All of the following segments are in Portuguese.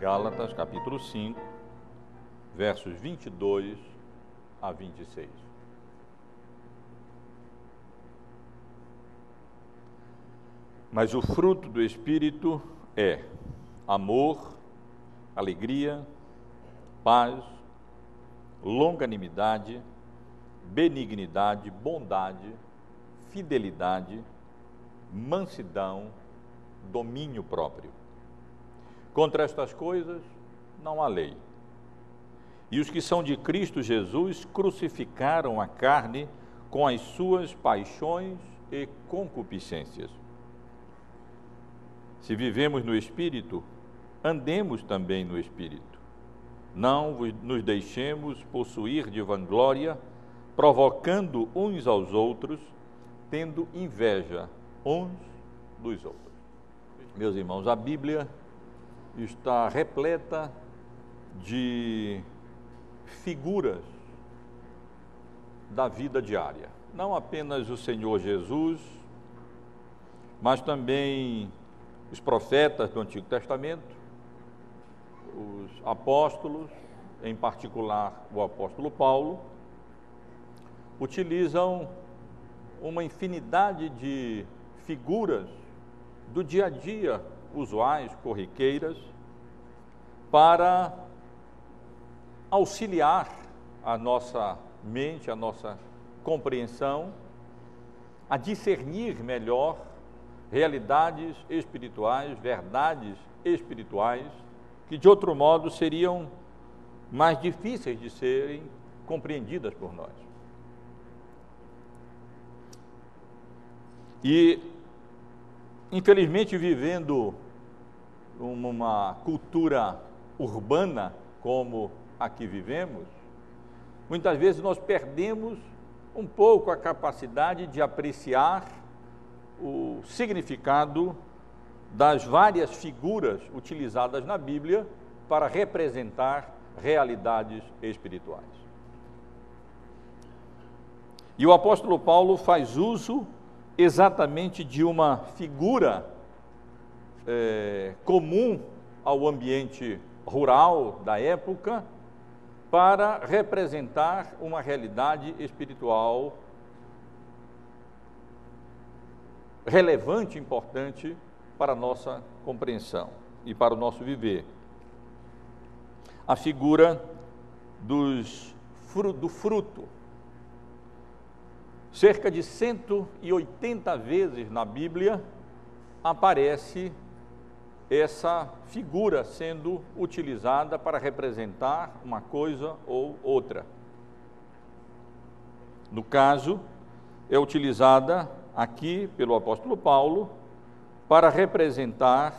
Gálatas, capítulo 5, versos 22 a 26. Mas o fruto do Espírito é amor, alegria, paz, longanimidade, benignidade, bondade, fidelidade, mansidão, domínio próprio. Contra estas coisas não há lei. E os que são de Cristo Jesus crucificaram a carne com as suas paixões e concupiscências. Se vivemos no Espírito, andemos também no Espírito. Não nos deixemos possuir de vanglória, provocando uns aos outros, tendo inveja uns dos outros. Meus irmãos, a Bíblia está repleta de figuras da vida diária. Não apenas o Senhor Jesus, mas também os profetas do Antigo Testamento, os apóstolos, em particular o apóstolo Paulo, utilizam uma infinidade de figuras do dia a dia usuais, corriqueiras, para auxiliar a nossa mente, a nossa compreensão, a discernir melhor realidades espirituais, verdades espirituais, que de outro modo seriam mais difíceis de serem compreendidas por nós. E infelizmente, vivendo uma cultura urbana como a que vivemos, muitas vezes nós perdemos um pouco a capacidade de apreciar o significado das várias figuras utilizadas na Bíblia para representar realidades espirituais. E o apóstolo Paulo faz uso exatamente de uma figura é, comum ao ambiente rural da época para representar uma realidade espiritual relevante, importante para a nossa compreensão e para o nosso viver. A figura dos, do fruto Cerca de 180 vezes na Bíblia aparece essa figura sendo utilizada para representar uma coisa ou outra. No caso, é utilizada aqui pelo apóstolo Paulo para representar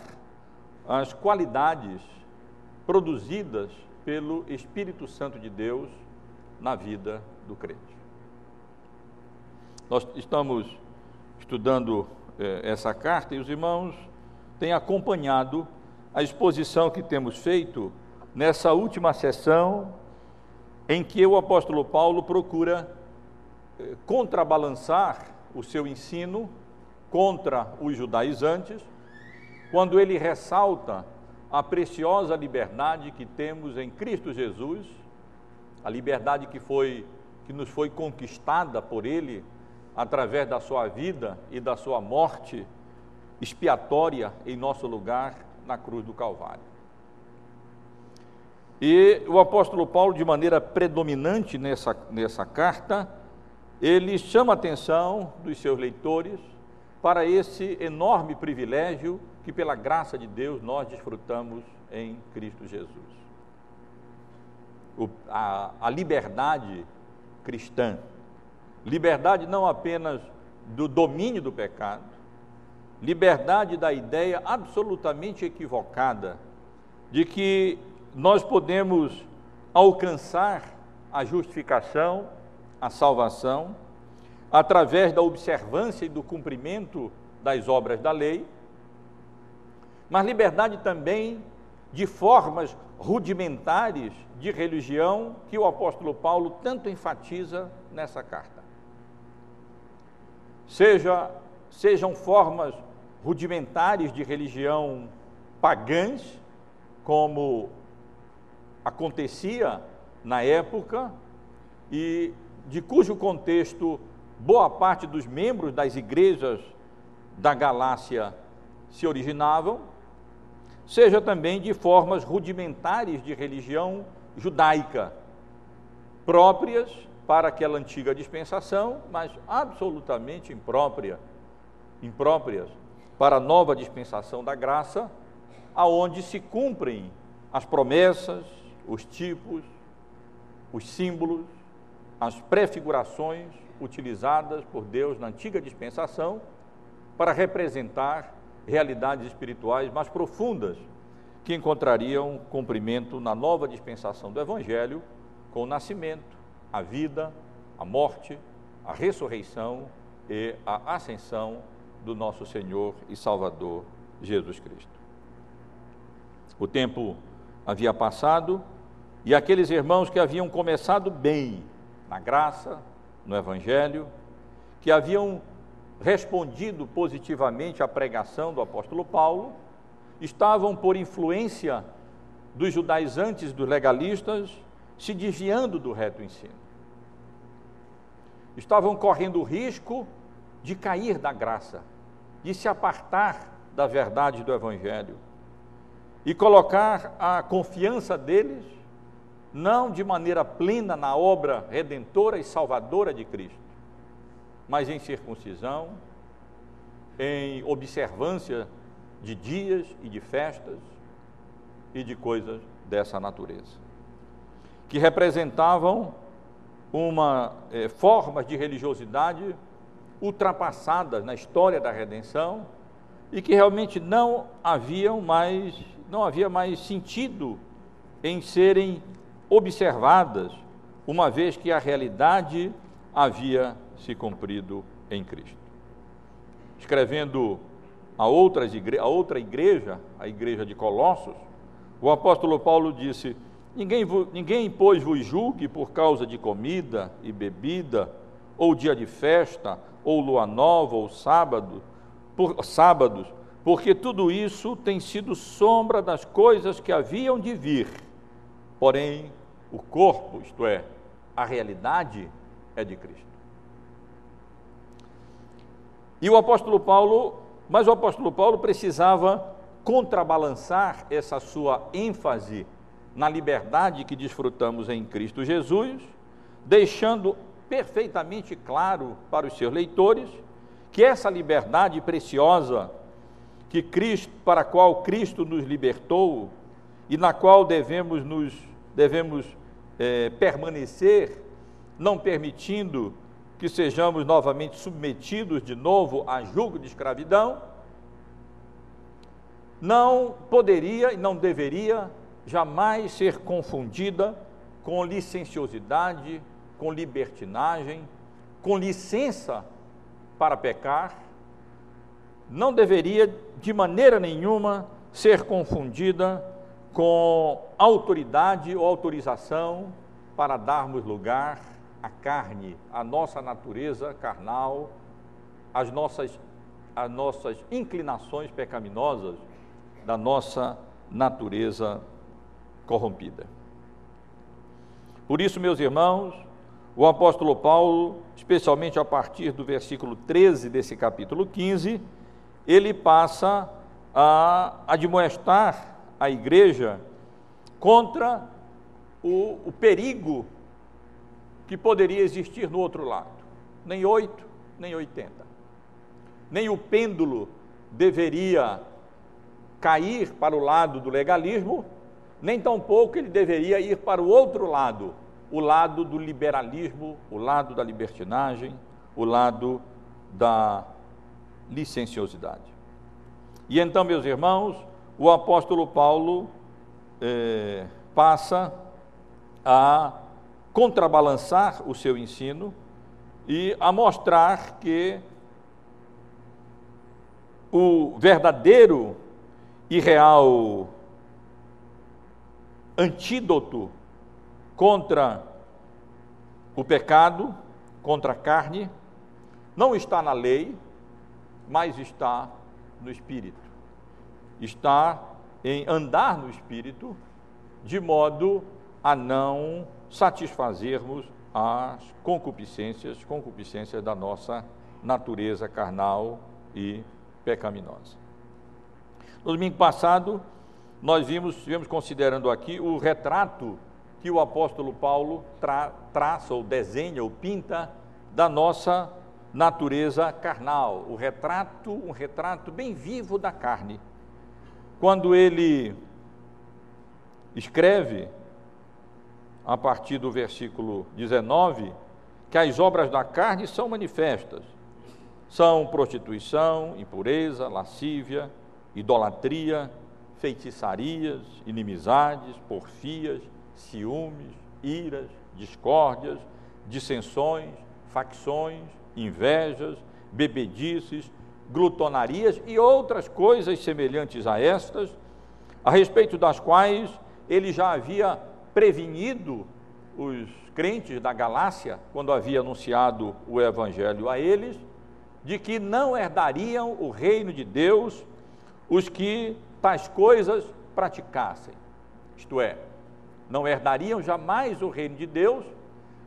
as qualidades produzidas pelo Espírito Santo de Deus na vida do crente. Nós estamos estudando eh, essa carta e os irmãos têm acompanhado a exposição que temos feito nessa última sessão em que o apóstolo Paulo procura eh, contrabalançar o seu ensino contra os judaizantes, quando ele ressalta a preciosa liberdade que temos em Cristo Jesus, a liberdade que foi que nos foi conquistada por ele através da sua vida e da sua morte expiatória em nosso lugar na cruz do Calvário. E o apóstolo Paulo, de maneira predominante nessa, nessa carta, ele chama a atenção dos seus leitores para esse enorme privilégio que, pela graça de Deus, nós desfrutamos em Cristo Jesus. O, a, a liberdade cristã, Liberdade não apenas do domínio do pecado, liberdade da ideia absolutamente equivocada de que nós podemos alcançar a justificação, a salvação, através da observância e do cumprimento das obras da lei, mas liberdade também de formas rudimentares de religião que o apóstolo Paulo tanto enfatiza nessa carta seja, sejam formas rudimentares de religião pagãs, como acontecia na época e de cujo contexto boa parte dos membros das igrejas da Galácia se originavam, seja também de formas rudimentares de religião judaica, próprias para aquela antiga dispensação, mas absolutamente imprópria, impróprias para a nova dispensação da graça, aonde se cumprem as promessas, os tipos, os símbolos, as prefigurações utilizadas por Deus na antiga dispensação para representar realidades espirituais mais profundas que encontrariam cumprimento na nova dispensação do Evangelho com o nascimento, a vida, a morte, a ressurreição e a ascensão do nosso Senhor e Salvador Jesus Cristo. O tempo havia passado e aqueles irmãos que haviam começado bem na graça, no Evangelho, que haviam respondido positivamente à pregação do apóstolo Paulo, estavam, por influência dos judaizantes, dos legalistas, se desviando do reto ensino. Estavam correndo o risco de cair da graça, de se apartar da verdade do Evangelho e colocar a confiança deles não de maneira plena na obra redentora e salvadora de Cristo, mas em circuncisão, em observância de dias e de festas e de coisas dessa natureza, que representavam uma eh, forma de religiosidade ultrapassadas na história da redenção e que realmente não haviam mais não havia mais sentido em serem observadas, uma vez que a realidade havia se cumprido em Cristo. Escrevendo a, outras igre a outra igreja, a igreja de Colossos, o apóstolo Paulo disse: Ninguém, ninguém pois vos julgue por causa de comida e bebida, ou dia de festa, ou lua nova, ou sábado, por, sábados, porque tudo isso tem sido sombra das coisas que haviam de vir. Porém, o corpo, isto é, a realidade, é de Cristo. E o apóstolo Paulo, mas o apóstolo Paulo precisava contrabalançar essa sua ênfase na liberdade que desfrutamos em Cristo Jesus, deixando perfeitamente claro para os seus leitores que essa liberdade preciosa que Cristo, para a qual Cristo nos libertou e na qual devemos nos devemos é, permanecer, não permitindo que sejamos novamente submetidos de novo a julgo de escravidão, não poderia e não deveria jamais ser confundida com licenciosidade, com libertinagem, com licença para pecar, não deveria de maneira nenhuma ser confundida com autoridade ou autorização para darmos lugar à carne, à nossa natureza carnal, às nossas, às nossas inclinações pecaminosas da nossa natureza corrompida. Por isso, meus irmãos, o apóstolo Paulo, especialmente a partir do versículo 13 desse capítulo 15, ele passa a admoestar a igreja contra o, o perigo que poderia existir no outro lado. Nem oito, nem oitenta. Nem o pêndulo deveria cair para o lado do legalismo, nem tampouco ele deveria ir para o outro lado, o lado do liberalismo, o lado da libertinagem, o lado da licenciosidade. E então, meus irmãos, o apóstolo Paulo eh, passa a contrabalançar o seu ensino e a mostrar que o verdadeiro e real antídoto contra o pecado, contra a carne, não está na lei, mas está no Espírito. Está em andar no espírito, de modo a não satisfazermos as concupiscências, concupiscências da nossa natureza carnal e pecaminosa. No domingo passado, nós vimos, estivemos considerando aqui o retrato que o apóstolo Paulo tra, traça ou desenha ou pinta da nossa natureza carnal, o retrato, um retrato bem vivo da carne. Quando ele escreve a partir do versículo 19 que as obras da carne são manifestas. São prostituição, impureza, lascívia, idolatria, feitiçarias, inimizades, porfias, ciúmes, iras, discórdias, dissensões, facções, invejas, bebedices, glutonarias e outras coisas semelhantes a estas, a respeito das quais ele já havia prevenido os crentes da Galácia, quando havia anunciado o evangelho a eles, de que não herdariam o reino de Deus os que tais coisas praticassem. Isto é, não herdariam jamais o reino de Deus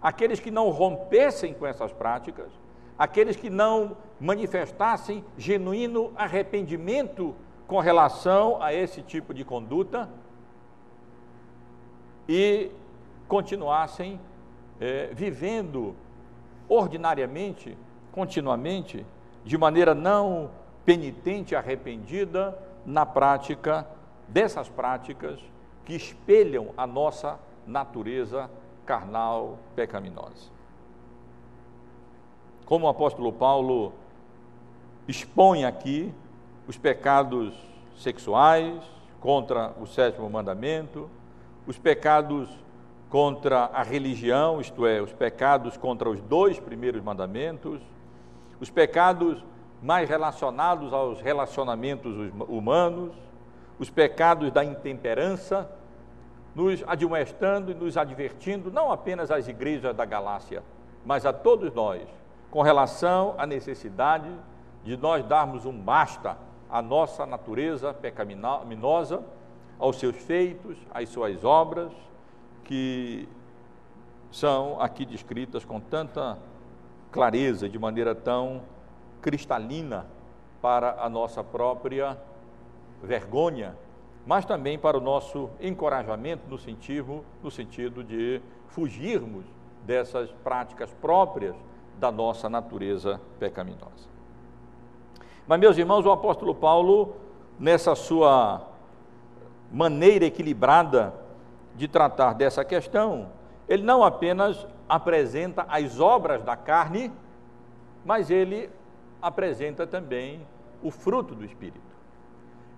aqueles que não rompessem com essas práticas, aqueles que não manifestassem genuíno arrependimento com relação a esse tipo de conduta e continuassem é, vivendo ordinariamente, continuamente, de maneira não penitente, arrependida, na prática dessas práticas que espelham a nossa natureza carnal pecaminosa. Como o apóstolo Paulo expõe aqui os pecados sexuais contra o sétimo mandamento, os pecados contra a religião, isto é, os pecados contra os dois primeiros mandamentos, os pecados mais relacionados aos relacionamentos humanos, os pecados da intemperança, nos admoestando e nos advertindo, não apenas às igrejas da Galácia, mas a todos nós, com relação à necessidade de nós darmos um basta à nossa natureza pecaminosa aos seus feitos, às suas obras, que são aqui descritas com tanta clareza, de maneira tão cristalina para a nossa própria vergonha, mas também para o nosso encorajamento no sentido, no sentido de fugirmos dessas práticas próprias da nossa natureza pecaminosa. Mas, meus irmãos, o apóstolo Paulo, nessa sua maneira equilibrada de tratar dessa questão, ele não apenas apresenta as obras da carne, mas ele apresenta também o fruto do Espírito.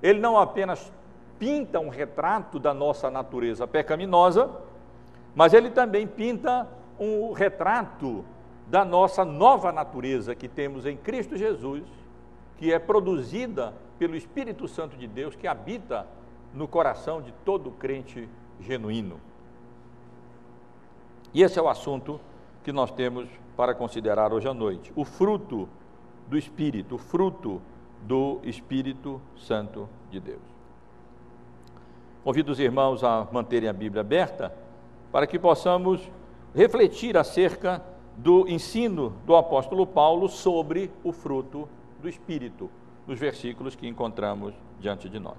Ele não apenas pinta um retrato da nossa natureza pecaminosa, mas ele também pinta um retrato da nossa nova natureza que temos em Cristo Jesus, que é produzida pelo Espírito Santo de Deus que habita no coração de todo crente genuíno. E esse é o assunto que nós temos para considerar hoje à noite: o fruto do Espírito, fruto do Espírito Santo de Deus. Convido os irmãos a manterem a Bíblia aberta para que possamos refletir acerca do ensino do apóstolo Paulo sobre o fruto do Espírito, nos versículos que encontramos diante de nós.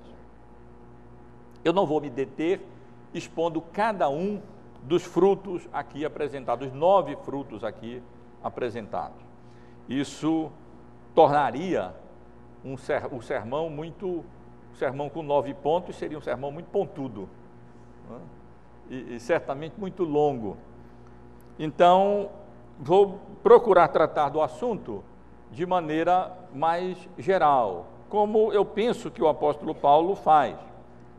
Eu não vou me deter expondo cada um dos frutos aqui apresentados, nove frutos aqui apresentados. Isso tornaria um, ser, um sermão muito, um sermão com nove pontos seria um sermão muito pontudo né? e, e certamente muito longo. Então, vou procurar tratar do assunto de maneira mais geral, como eu penso que o apóstolo Paulo faz.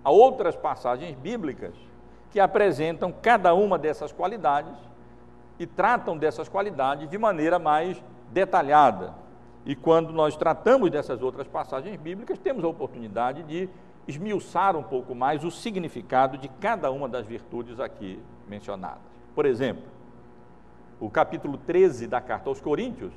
Há outras passagens bíblicas que apresentam cada uma dessas qualidades e tratam dessas qualidades de maneira mais detalhada. E quando nós tratamos dessas outras passagens bíblicas, temos a oportunidade de esmiuçar um pouco mais o significado de cada uma das virtudes aqui mencionadas. Por exemplo, o capítulo 13 da carta aos Coríntios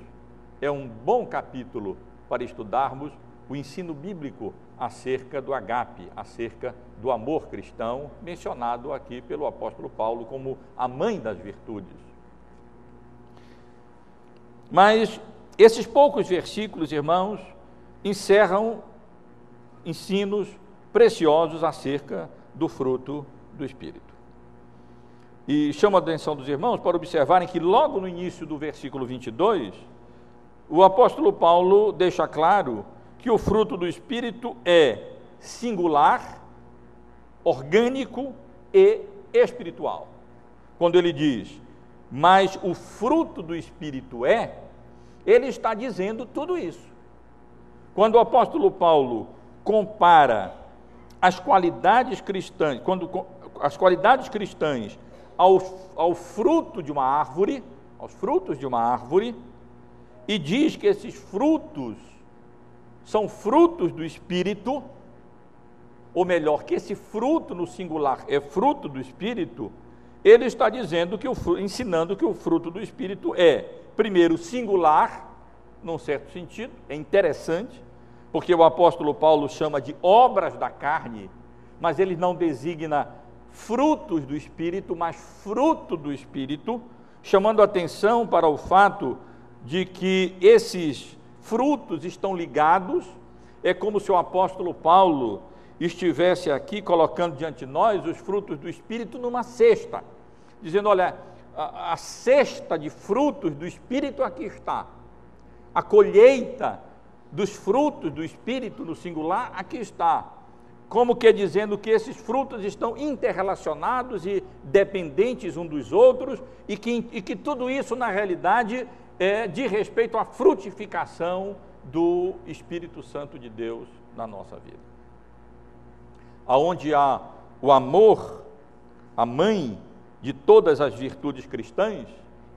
é um bom capítulo para estudarmos o ensino bíblico acerca do agape, acerca do amor cristão, mencionado aqui pelo apóstolo Paulo como a mãe das virtudes. Mas esses poucos versículos, irmãos, encerram ensinos preciosos acerca do fruto do Espírito. E chamo a atenção dos irmãos para observarem que logo no início do versículo 22, o apóstolo Paulo deixa claro que o fruto do Espírito é singular, orgânico e espiritual. Quando ele diz, mas o fruto do Espírito é, ele está dizendo tudo isso. Quando o apóstolo Paulo compara as qualidades cristãs, quando as qualidades cristãs ao, ao fruto de uma árvore, aos frutos de uma árvore, e diz que esses frutos são frutos do Espírito, ou melhor, que esse fruto no singular é fruto do Espírito, ele está dizendo que o ensinando que o fruto do Espírito é, primeiro, singular, num certo sentido, é interessante, porque o apóstolo Paulo chama de obras da carne, mas ele não designa frutos do Espírito, mas fruto do Espírito, chamando atenção para o fato de que esses frutos estão ligados, é como se o apóstolo Paulo estivesse aqui colocando diante de nós os frutos do Espírito numa cesta, dizendo: olha, a, a cesta de frutos do Espírito aqui está, a colheita dos frutos do Espírito no singular aqui está. Como que dizendo que esses frutos estão interrelacionados e dependentes um dos outros, e que, e que tudo isso, na realidade, é, de respeito à frutificação do Espírito Santo de Deus na nossa vida. Aonde há o amor, a mãe de todas as virtudes cristãs,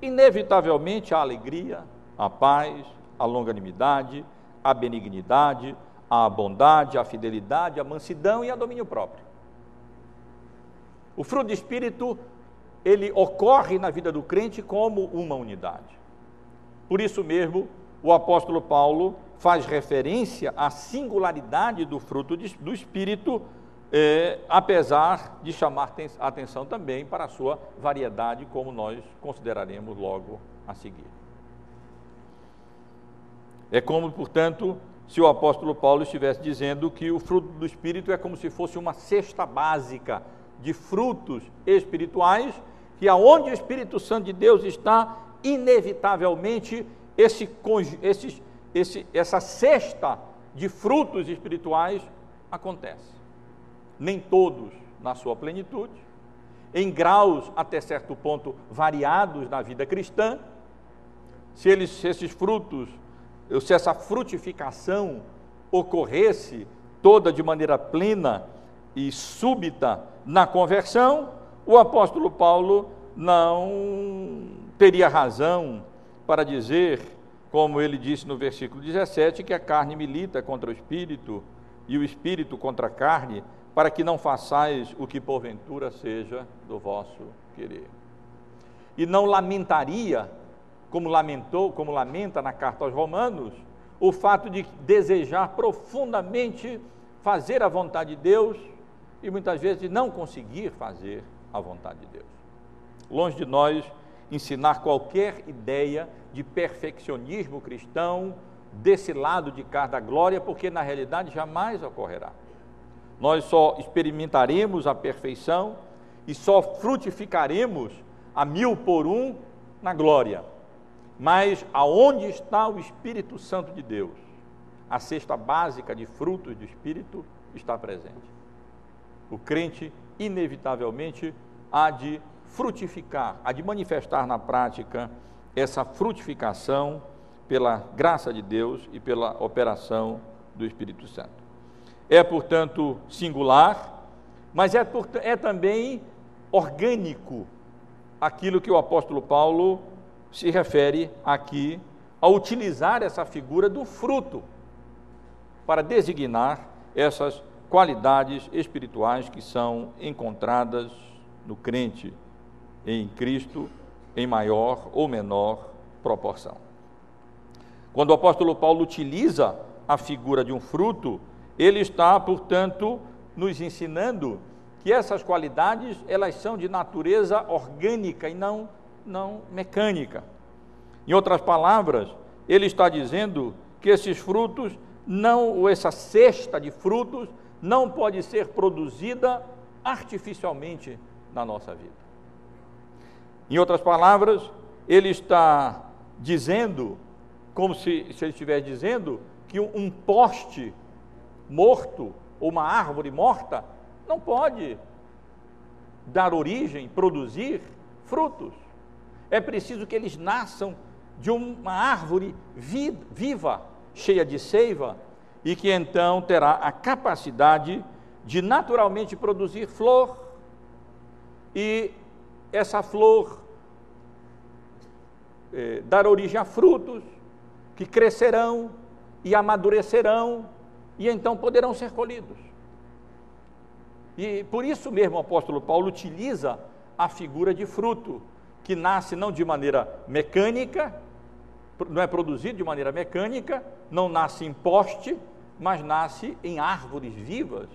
inevitavelmente a alegria, a paz, a longanimidade, a benignidade, a bondade, a fidelidade, a mansidão e a domínio próprio. O fruto do Espírito, ele ocorre na vida do crente como uma unidade. Por isso mesmo, o apóstolo Paulo faz referência à singularidade do fruto do Espírito, eh, apesar de chamar atenção também para a sua variedade, como nós consideraremos logo a seguir. É como, portanto, se o apóstolo Paulo estivesse dizendo que o fruto do Espírito é como se fosse uma cesta básica de frutos espirituais, que aonde o Espírito Santo de Deus está, inevitavelmente esse, esse, esse, essa cesta de frutos espirituais acontece. Nem todos na sua plenitude, em graus até certo ponto variados na vida cristã. Se, eles, se esses frutos, se essa frutificação ocorresse toda de maneira plena e súbita na conversão, o apóstolo Paulo não teria razão para dizer, como ele disse no versículo 17, que a carne milita contra o espírito e o espírito contra a carne, para que não façais o que porventura seja do vosso querer. E não lamentaria, como lamentou, como lamenta na carta aos Romanos, o fato de desejar profundamente fazer a vontade de Deus e muitas vezes não conseguir fazer a vontade de Deus. Longe de nós ensinar qualquer ideia de perfeccionismo cristão desse lado de cá da glória, porque na realidade jamais ocorrerá. Nós só experimentaremos a perfeição e só frutificaremos a mil por um na glória. Mas aonde está o Espírito Santo de Deus? A cesta básica de frutos do Espírito está presente. O crente, inevitavelmente, há de frutificar, a de manifestar na prática essa frutificação pela graça de Deus e pela operação do Espírito Santo. É, portanto, singular, mas é, é também orgânico aquilo que o apóstolo Paulo se refere aqui ao utilizar essa figura do fruto para designar essas qualidades espirituais que são encontradas no crente em Cristo em maior ou menor proporção. Quando o apóstolo Paulo utiliza a figura de um fruto, ele está, portanto, nos ensinando que essas qualidades, elas são de natureza orgânica e não, não mecânica. Em outras palavras, ele está dizendo que esses frutos não, ou essa cesta de frutos, não pode ser produzida artificialmente na nossa vida. Em outras palavras, ele está dizendo, como se, se ele estivesse dizendo, que um poste morto ou uma árvore morta não pode dar origem, produzir frutos. É preciso que eles nasçam de uma árvore viva, cheia de seiva, e que então terá a capacidade de naturalmente produzir flor, e essa flor eh, dar origem a frutos que crescerão e amadurecerão e então poderão ser colhidos. E por isso mesmo o apóstolo Paulo utiliza a figura de fruto, que nasce não de maneira mecânica, não é produzido de maneira mecânica, não nasce em poste, mas nasce em árvores vivas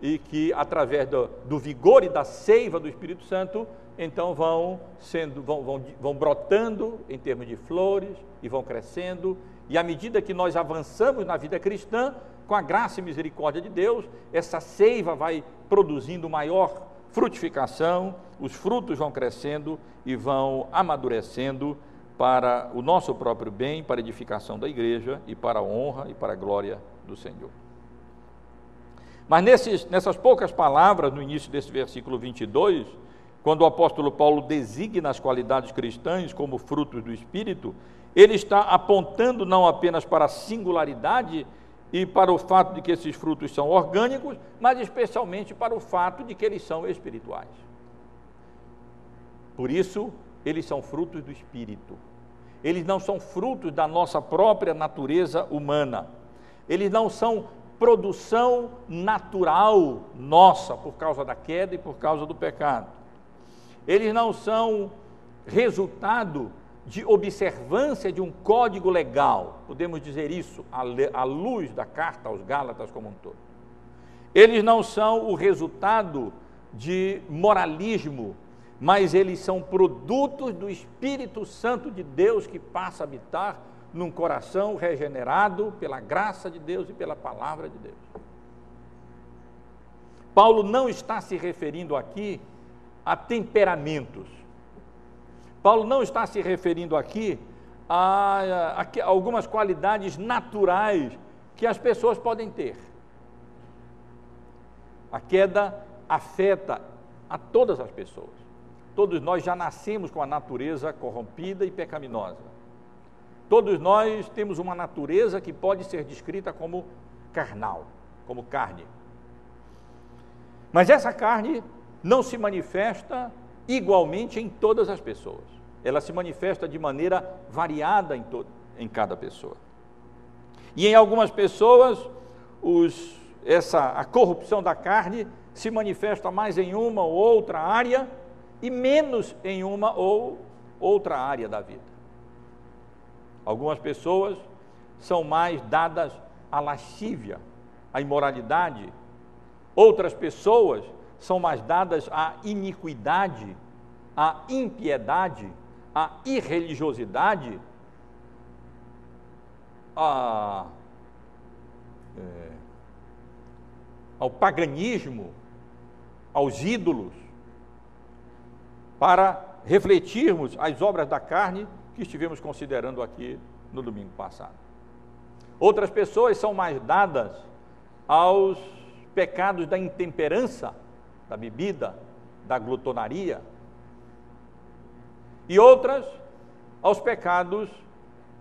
e que através do, do vigor e da seiva do Espírito Santo, então vão sendo, vão, vão, vão brotando em termos de flores e vão crescendo, e à medida que nós avançamos na vida cristã, com a graça e misericórdia de Deus, essa seiva vai produzindo maior frutificação, os frutos vão crescendo e vão amadurecendo para o nosso próprio bem, para a edificação da igreja e para a honra e para a glória do Senhor. Mas nesses, nessas poucas palavras, no início desse versículo 22, quando o apóstolo Paulo designa as qualidades cristãs como frutos do Espírito, ele está apontando não apenas para a singularidade e para o fato de que esses frutos são orgânicos, mas especialmente para o fato de que eles são espirituais. Por isso, eles são frutos do Espírito. Eles não são frutos da nossa própria natureza humana. Eles não são produção natural nossa por causa da queda e por causa do pecado. Eles não são resultado de observância de um código legal, podemos dizer isso à luz da carta aos Gálatas como um todo. Eles não são o resultado de moralismo, mas eles são produtos do Espírito Santo de Deus que passa a habitar num coração regenerado pela graça de Deus e pela palavra de Deus. Paulo não está se referindo aqui a temperamentos. Paulo não está se referindo aqui a, a, a algumas qualidades naturais que as pessoas podem ter. A queda afeta a todas as pessoas. Todos nós já nascemos com a natureza corrompida e pecaminosa. Todos nós temos uma natureza que pode ser descrita como carnal, como carne. Mas essa carne não se manifesta igualmente em todas as pessoas. Ela se manifesta de maneira variada em, todo, em cada pessoa. E em algumas pessoas, os, essa, a corrupção da carne se manifesta mais em uma ou outra área e menos em uma ou outra área da vida. Algumas pessoas são mais dadas à lascívia, à imoralidade. Outras pessoas são mais dadas à iniquidade, à impiedade, à irreligiosidade, à, é, ao paganismo, aos ídolos, para refletirmos as obras da carne que estivemos considerando aqui no domingo passado. Outras pessoas são mais dadas aos pecados da intemperança, da bebida, da glutonaria, e outras aos pecados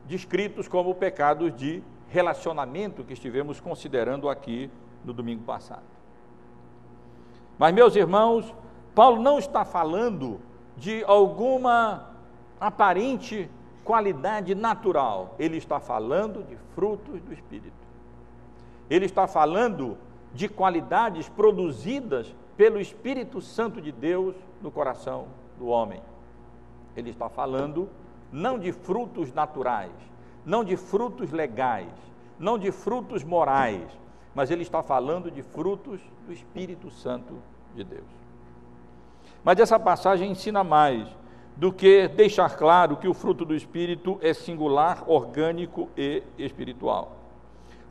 descritos como pecados de relacionamento que estivemos considerando aqui no domingo passado. Mas, meus irmãos, Paulo não está falando de alguma aparente qualidade natural, ele está falando de frutos do Espírito. Ele está falando de qualidades produzidas pelo Espírito Santo de Deus no coração do homem. Ele está falando não de frutos naturais, não de frutos legais, não de frutos morais, mas ele está falando de frutos do Espírito Santo de Deus. Mas essa passagem ensina mais do que deixar claro que o fruto do Espírito é singular, orgânico e espiritual.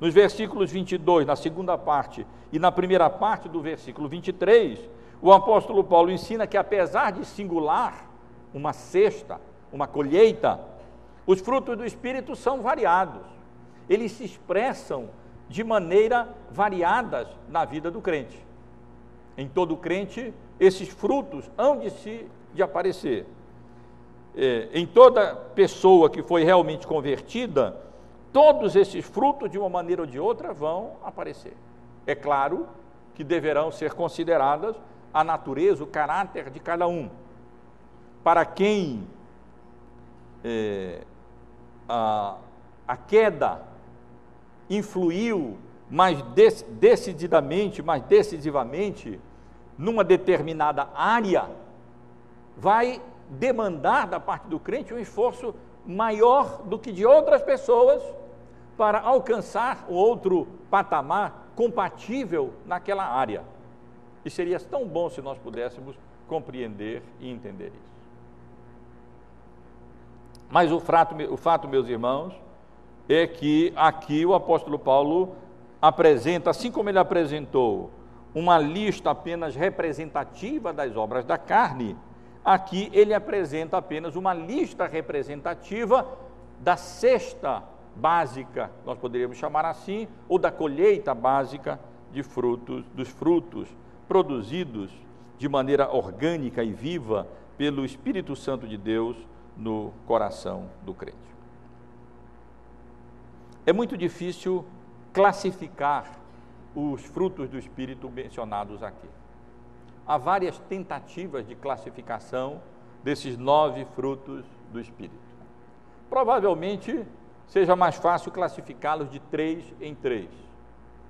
Nos versículos 22, na segunda parte, e na primeira parte do versículo 23, o apóstolo Paulo ensina que, apesar de singular, uma cesta, uma colheita, os frutos do Espírito são variados. Eles se expressam de maneira variadas na vida do crente. Em todo crente, esses frutos hão de se de aparecer. É, em toda pessoa que foi realmente convertida, todos esses frutos, de uma maneira ou de outra, vão aparecer. É claro que deverão ser consideradas a natureza, o caráter de cada um. Para quem é, a, a queda influiu mais decididamente, mais decisivamente, numa determinada área, vai demandar da parte do crente um esforço maior do que de outras pessoas para alcançar outro patamar compatível naquela área. E seria tão bom se nós pudéssemos compreender e entender isso. Mas o fato, o fato, meus irmãos, é que aqui o apóstolo Paulo apresenta, assim como ele apresentou uma lista apenas representativa das obras da carne, aqui ele apresenta apenas uma lista representativa da cesta básica, nós poderíamos chamar assim, ou da colheita básica de frutos, dos frutos produzidos de maneira orgânica e viva pelo Espírito Santo de Deus no coração do crente. É muito difícil classificar os frutos do Espírito mencionados aqui. Há várias tentativas de classificação desses nove frutos do Espírito. Provavelmente seja mais fácil classificá-los de três em três.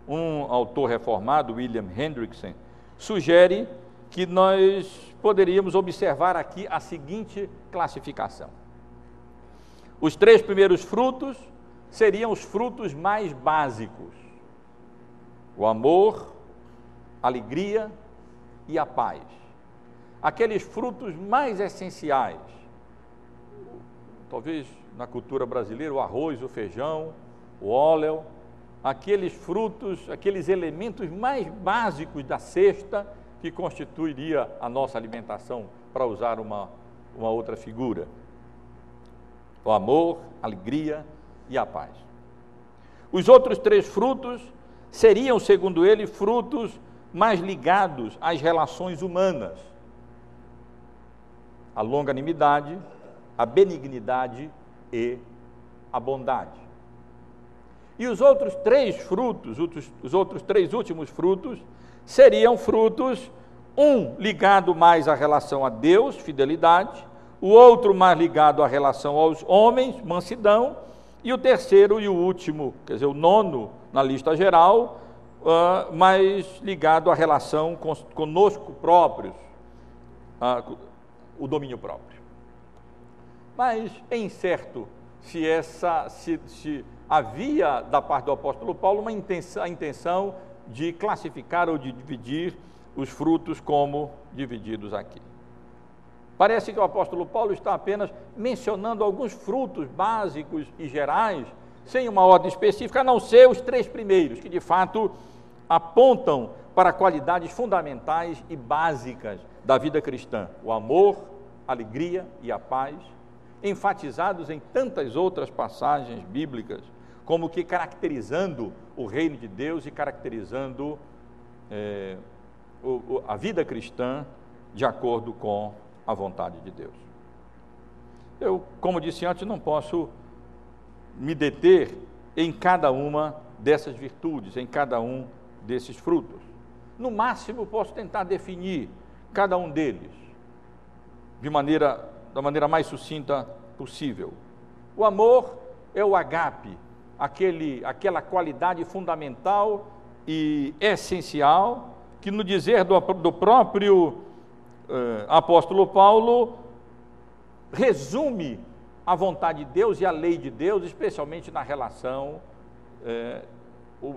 Um autor reformado, William Hendrickson, sugere que nós poderíamos observar aqui a seguinte classificação. Os três primeiros frutos seriam os frutos mais básicos: o amor, a alegria e a paz. Aqueles frutos mais essenciais. Talvez na cultura brasileira, o arroz, o feijão, o óleo, aqueles frutos, aqueles elementos mais básicos da cesta que constituiria a nossa alimentação, para usar uma, uma outra figura. O amor, a alegria e a paz. Os outros três frutos seriam, segundo ele, frutos mais ligados às relações humanas: a longanimidade, a benignidade e a bondade. E os outros três frutos, os outros três últimos frutos, seriam frutos, um ligado mais à relação a Deus, fidelidade, o outro mais ligado à relação aos homens, mansidão, e o terceiro e o último, quer dizer, o nono na lista geral, uh, mais ligado à relação conosco próprios, uh, o domínio próprio. Mas é incerto se essa, se, se havia da parte do apóstolo Paulo uma intenção, a intenção de classificar ou de dividir os frutos como divididos aqui. Parece que o apóstolo Paulo está apenas mencionando alguns frutos básicos e gerais, sem uma ordem específica, a não ser os três primeiros, que de fato apontam para qualidades fundamentais e básicas da vida cristã: o amor, a alegria e a paz, enfatizados em tantas outras passagens bíblicas, como que caracterizando o reino de Deus e caracterizando é, o, a vida cristã de acordo com a vontade de Deus. Eu, como disse antes, não posso me deter em cada uma dessas virtudes, em cada um desses frutos. No máximo, posso tentar definir cada um deles de maneira da maneira mais sucinta possível. O amor é o agape, aquele, aquela qualidade fundamental e essencial que, no dizer do, do próprio eh, apóstolo Paulo, resume a vontade de Deus e a lei de Deus, especialmente na relação é,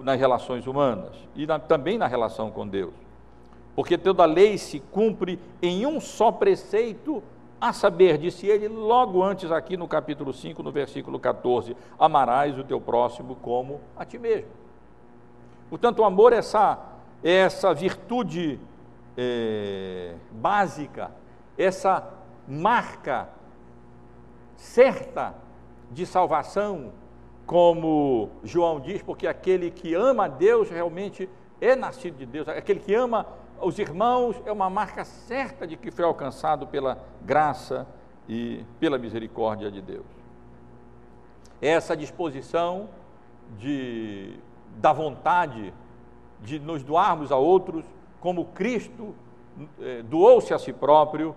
nas relações humanas e na, também na relação com Deus. Porque toda lei se cumpre em um só preceito, a saber, disse ele logo antes aqui no capítulo 5, no versículo 14: Amarás o teu próximo como a ti mesmo. Portanto, o amor é essa, é essa virtude é, básica, essa marca certa de salvação, como João diz, porque aquele que ama a Deus realmente é nascido de Deus, aquele que ama os irmãos é uma marca certa de que foi alcançado pela graça e pela misericórdia de Deus. Essa disposição de, da vontade de nos doarmos a outros, como Cristo eh, doou-se a si próprio,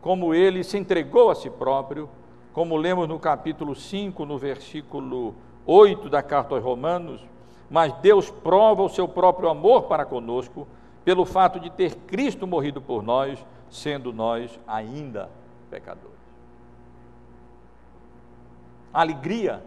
como ele se entregou a si próprio, como lemos no capítulo 5, no versículo 8 da carta aos Romanos, mas Deus prova o seu próprio amor para conosco pelo fato de ter Cristo morrido por nós, sendo nós ainda pecadores. A alegria,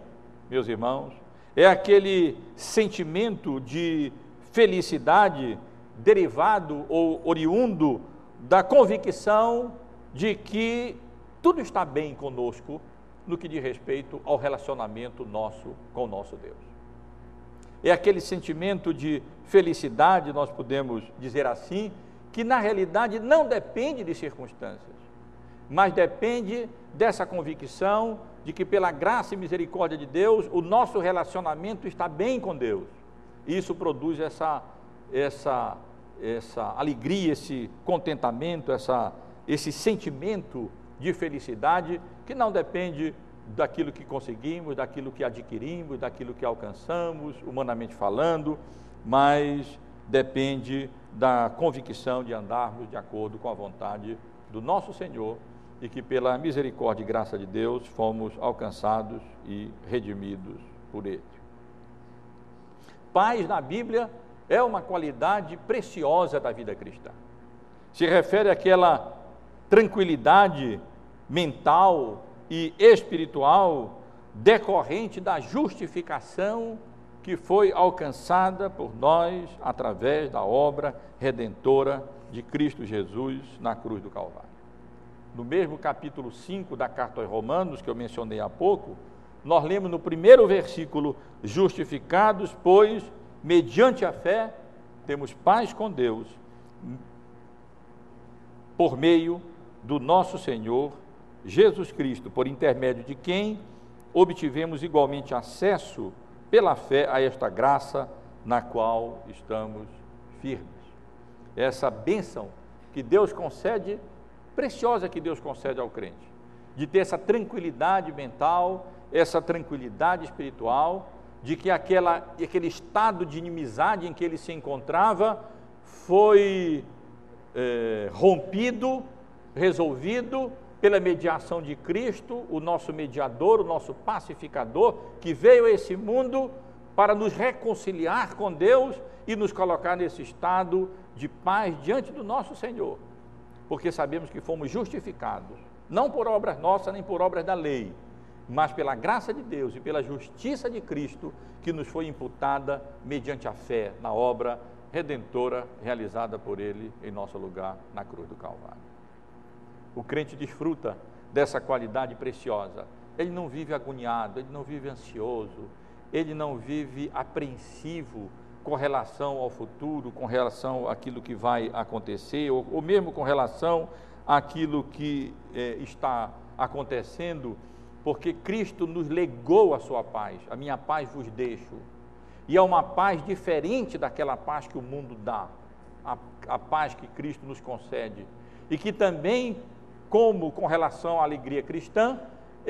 meus irmãos, é aquele sentimento de felicidade derivado ou oriundo da convicção de que tudo está bem conosco no que diz respeito ao relacionamento nosso com o nosso Deus. É aquele sentimento de felicidade, nós podemos dizer assim, que na realidade não depende de circunstâncias, mas depende dessa convicção de que pela graça e misericórdia de Deus, o nosso relacionamento está bem com Deus. Isso produz essa essa essa alegria, esse contentamento, essa esse sentimento de felicidade que não depende daquilo que conseguimos, daquilo que adquirimos, daquilo que alcançamos, humanamente falando, mas depende da convicção de andarmos de acordo com a vontade do nosso Senhor e que pela misericórdia e graça de Deus fomos alcançados e redimidos por Ele. Paz na Bíblia é uma qualidade preciosa da vida cristã. Se refere àquela tranquilidade mental e espiritual decorrente da justificação que foi alcançada por nós através da obra redentora de Cristo Jesus na cruz do Calvário. No mesmo capítulo 5 da carta aos Romanos, que eu mencionei há pouco, nós lemos no primeiro versículo: Justificados, pois, mediante a fé, temos paz com Deus, por meio do nosso Senhor Jesus Cristo, por intermédio de quem obtivemos igualmente acesso pela fé a esta graça na qual estamos firmes. Essa bênção que Deus concede, preciosa que Deus concede ao crente, de ter essa tranquilidade mental, essa tranquilidade espiritual, de que aquela, aquele estado de inimizade em que ele se encontrava foi é, rompido, resolvido pela mediação de Cristo, o nosso mediador, o nosso pacificador, que veio a esse mundo para nos reconciliar com Deus e nos colocar nesse estado de paz diante do nosso Senhor, porque sabemos que fomos justificados, não por obras nossas nem por obras da lei, mas pela graça de Deus e pela justiça de Cristo que nos foi imputada mediante a fé na obra redentora realizada por Ele em nosso lugar na cruz do Calvário o crente desfruta dessa qualidade preciosa. Ele não vive agoniado, ele não vive ansioso, ele não vive apreensivo com relação ao futuro, com relação àquilo que vai acontecer, ou, ou mesmo com relação àquilo que é, está acontecendo, porque Cristo nos legou a sua paz, a minha paz vos deixo. E é uma paz diferente daquela paz que o mundo dá, a, a paz que Cristo nos concede, e que também como com relação à alegria cristã,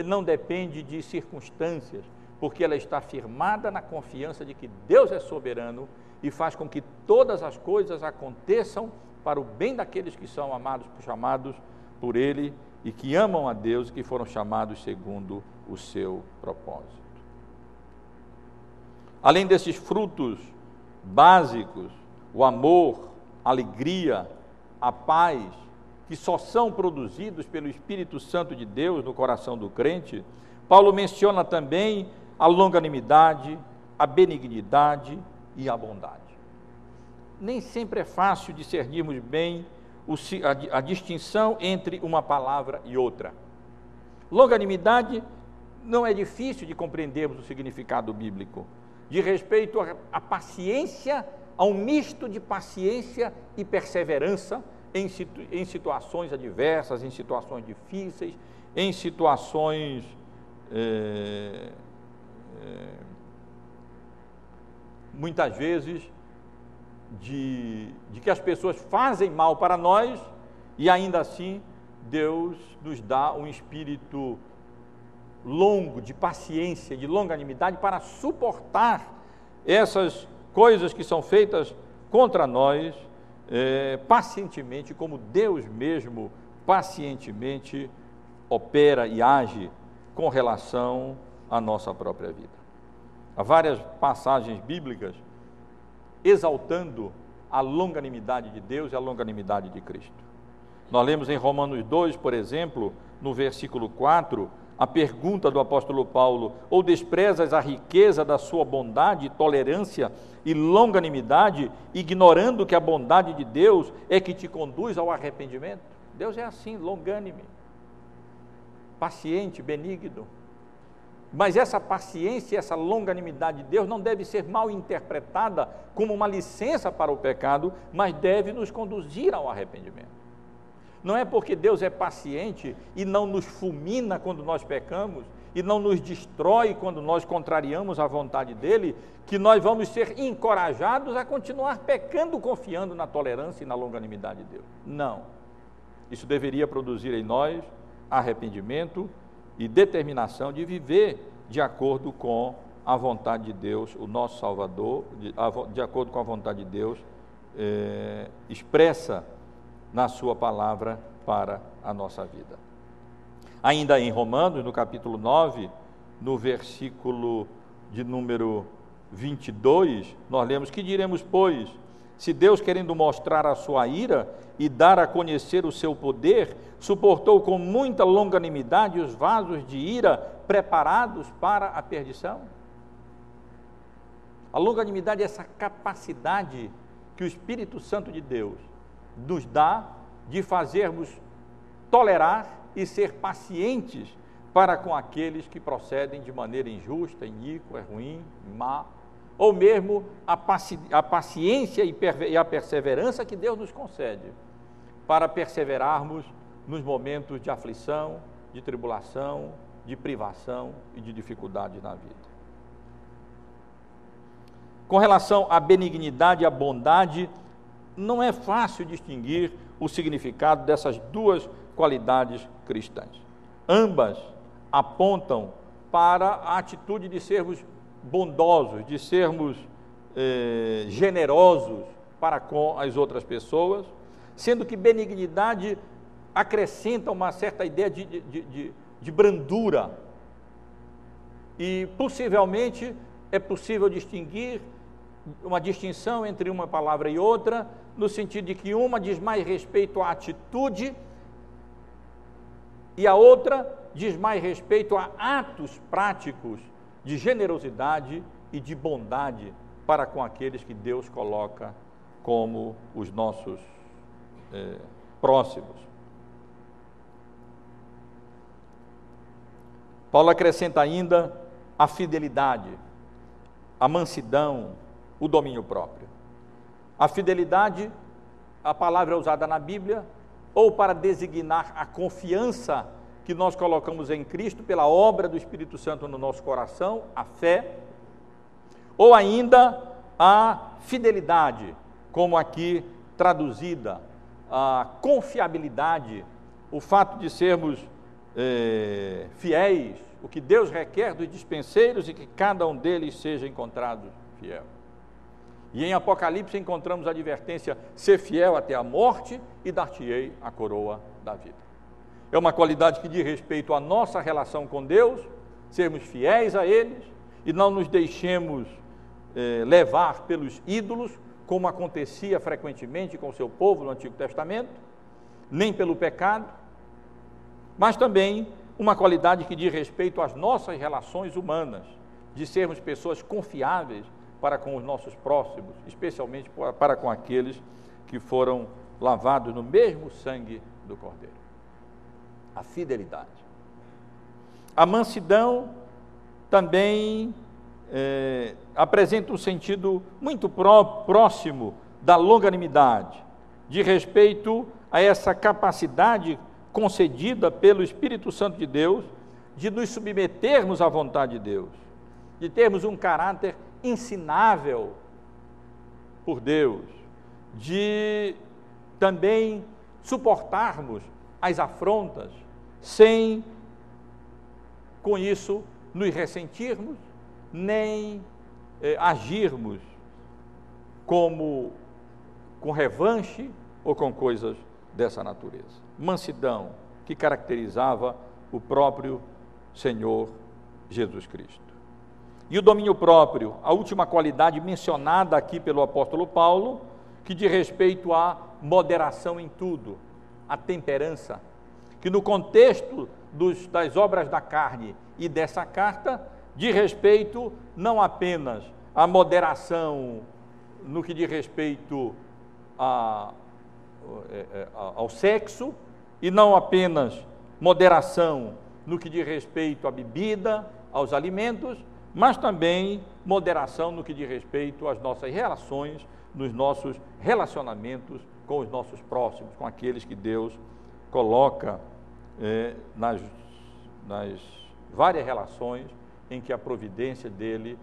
não depende de circunstâncias, porque ela está firmada na confiança de que Deus é soberano e faz com que todas as coisas aconteçam para o bem daqueles que são amados, chamados por Ele e que amam a Deus e que foram chamados segundo o seu propósito. Além desses frutos básicos, o amor, a alegria, a paz, que só são produzidos pelo Espírito Santo de Deus no coração do crente, Paulo menciona também a longanimidade, a benignidade e a bondade. Nem sempre é fácil discernirmos bem a, distinção entre uma palavra e outra. Longanimidade não é difícil de compreendermos o significado bíblico, de respeito à paciência, a um misto de paciência e perseverança em, situ, em situações adversas, em situações difíceis, em situações é, é, muitas vezes de, de que as pessoas fazem mal para nós e ainda assim Deus nos dá um espírito longo, de paciência, de longanimidade para suportar essas coisas que são feitas contra nós é, pacientemente, como Deus mesmo pacientemente opera e age com relação à nossa própria vida. Há várias passagens bíblicas exaltando a longanimidade de Deus e a longanimidade de Cristo. Nós lemos em Romanos 2, por exemplo, no versículo 4, a pergunta do apóstolo Paulo: Ou desprezas a riqueza da sua bondade, tolerância e longanimidade, ignorando que a bondade de Deus é que te conduz ao arrependimento? Deus é assim, longânime, paciente, benigno. Mas essa paciência, essa longanimidade de Deus não deve ser mal interpretada como uma licença para o pecado, mas deve nos conduzir ao arrependimento. Não é porque Deus é paciente e não nos fulmina quando nós pecamos e não nos destrói quando nós contrariamos a vontade dele, que nós vamos ser encorajados a continuar pecando confiando na tolerância e na longanimidade de Deus. Não. Isso deveria produzir em nós arrependimento e determinação de viver de acordo com a vontade de Deus, o nosso Salvador, de, de acordo com a vontade de Deus, é, expressa na Sua palavra para a nossa vida. Ainda em Romanos, no capítulo 9, no versículo de número 22, nós lemos: Que diremos, pois, se Deus, querendo mostrar a sua ira e dar a conhecer o seu poder, suportou com muita longanimidade os vasos de ira preparados para a perdição? A longanimidade é essa capacidade que o Espírito Santo de Deus nos dá de fazermos tolerar e ser pacientes para com aqueles que procedem de maneira injusta, iníqua, ruim, má, ou mesmo a, paci a paciência e a perseverança que Deus nos concede para perseverarmos nos momentos de aflição, de tribulação, de privação e de dificuldade na vida. Com relação à benignidade e à bondade, não é fácil distinguir o significado dessas duas qualidades cristãs. Ambas apontam para a atitude de sermos bondosos, de sermos eh, generosos para com as outras pessoas, sendo que benignidade acrescenta uma certa ideia de, de, de, de brandura. E possivelmente é possível distinguir uma distinção entre uma palavra e outra, no sentido de que uma diz mais respeito à atitude e a outra diz mais respeito a atos práticos de generosidade e de bondade para com aqueles que Deus coloca como os nossos eh, próximos. Paulo acrescenta ainda a fidelidade, a mansidão, o domínio próprio. A fidelidade, a palavra é usada na Bíblia, ou para designar a confiança que nós colocamos em Cristo pela obra do Espírito Santo no nosso coração, a fé, ou ainda a fidelidade, como aqui traduzida, a confiabilidade, o fato de sermos é, fiéis, o que Deus requer dos dispenseiros e que cada um deles seja encontrado fiel. E em Apocalipse encontramos a advertência: ser fiel até a morte e dar-te-ei a coroa da vida. É uma qualidade que diz respeito à nossa relação com Deus, sermos fiéis a eles e não nos deixemos eh, levar pelos ídolos, como acontecia frequentemente com o seu povo no Antigo Testamento, nem pelo pecado, mas também uma qualidade que diz respeito às nossas relações humanas, de sermos pessoas confiáveis para com os nossos próximos, especialmente para com aqueles que foram lavados no mesmo sangue do Cordeiro. A fidelidade. A mansidão também é, apresenta um sentido muito pró próximo da longanimidade, de respeito a essa capacidade concedida pelo Espírito Santo de Deus de nos submetermos à vontade de Deus, de termos um caráter ensinável por Deus, de também suportarmos as afrontas sem, com isso, nos ressentirmos, nem eh, agirmos como com revanche ou com coisas dessa natureza. Mansidão que caracterizava o próprio Senhor Jesus Cristo. E o domínio próprio, a última qualidade mencionada aqui pelo apóstolo Paulo, que diz respeito à moderação em tudo, a temperança, que no contexto dos, das obras da carne e dessa carta, diz respeito não apenas à moderação no que diz respeito a, é, é, ao sexo, e não apenas moderação no que diz respeito à bebida, aos alimentos, mas também moderação no que diz respeito às nossas relações, nos nossos relacionamentos com os nossos próximos, com aqueles que Deus coloca é, nas, nas várias relações em que a providência dele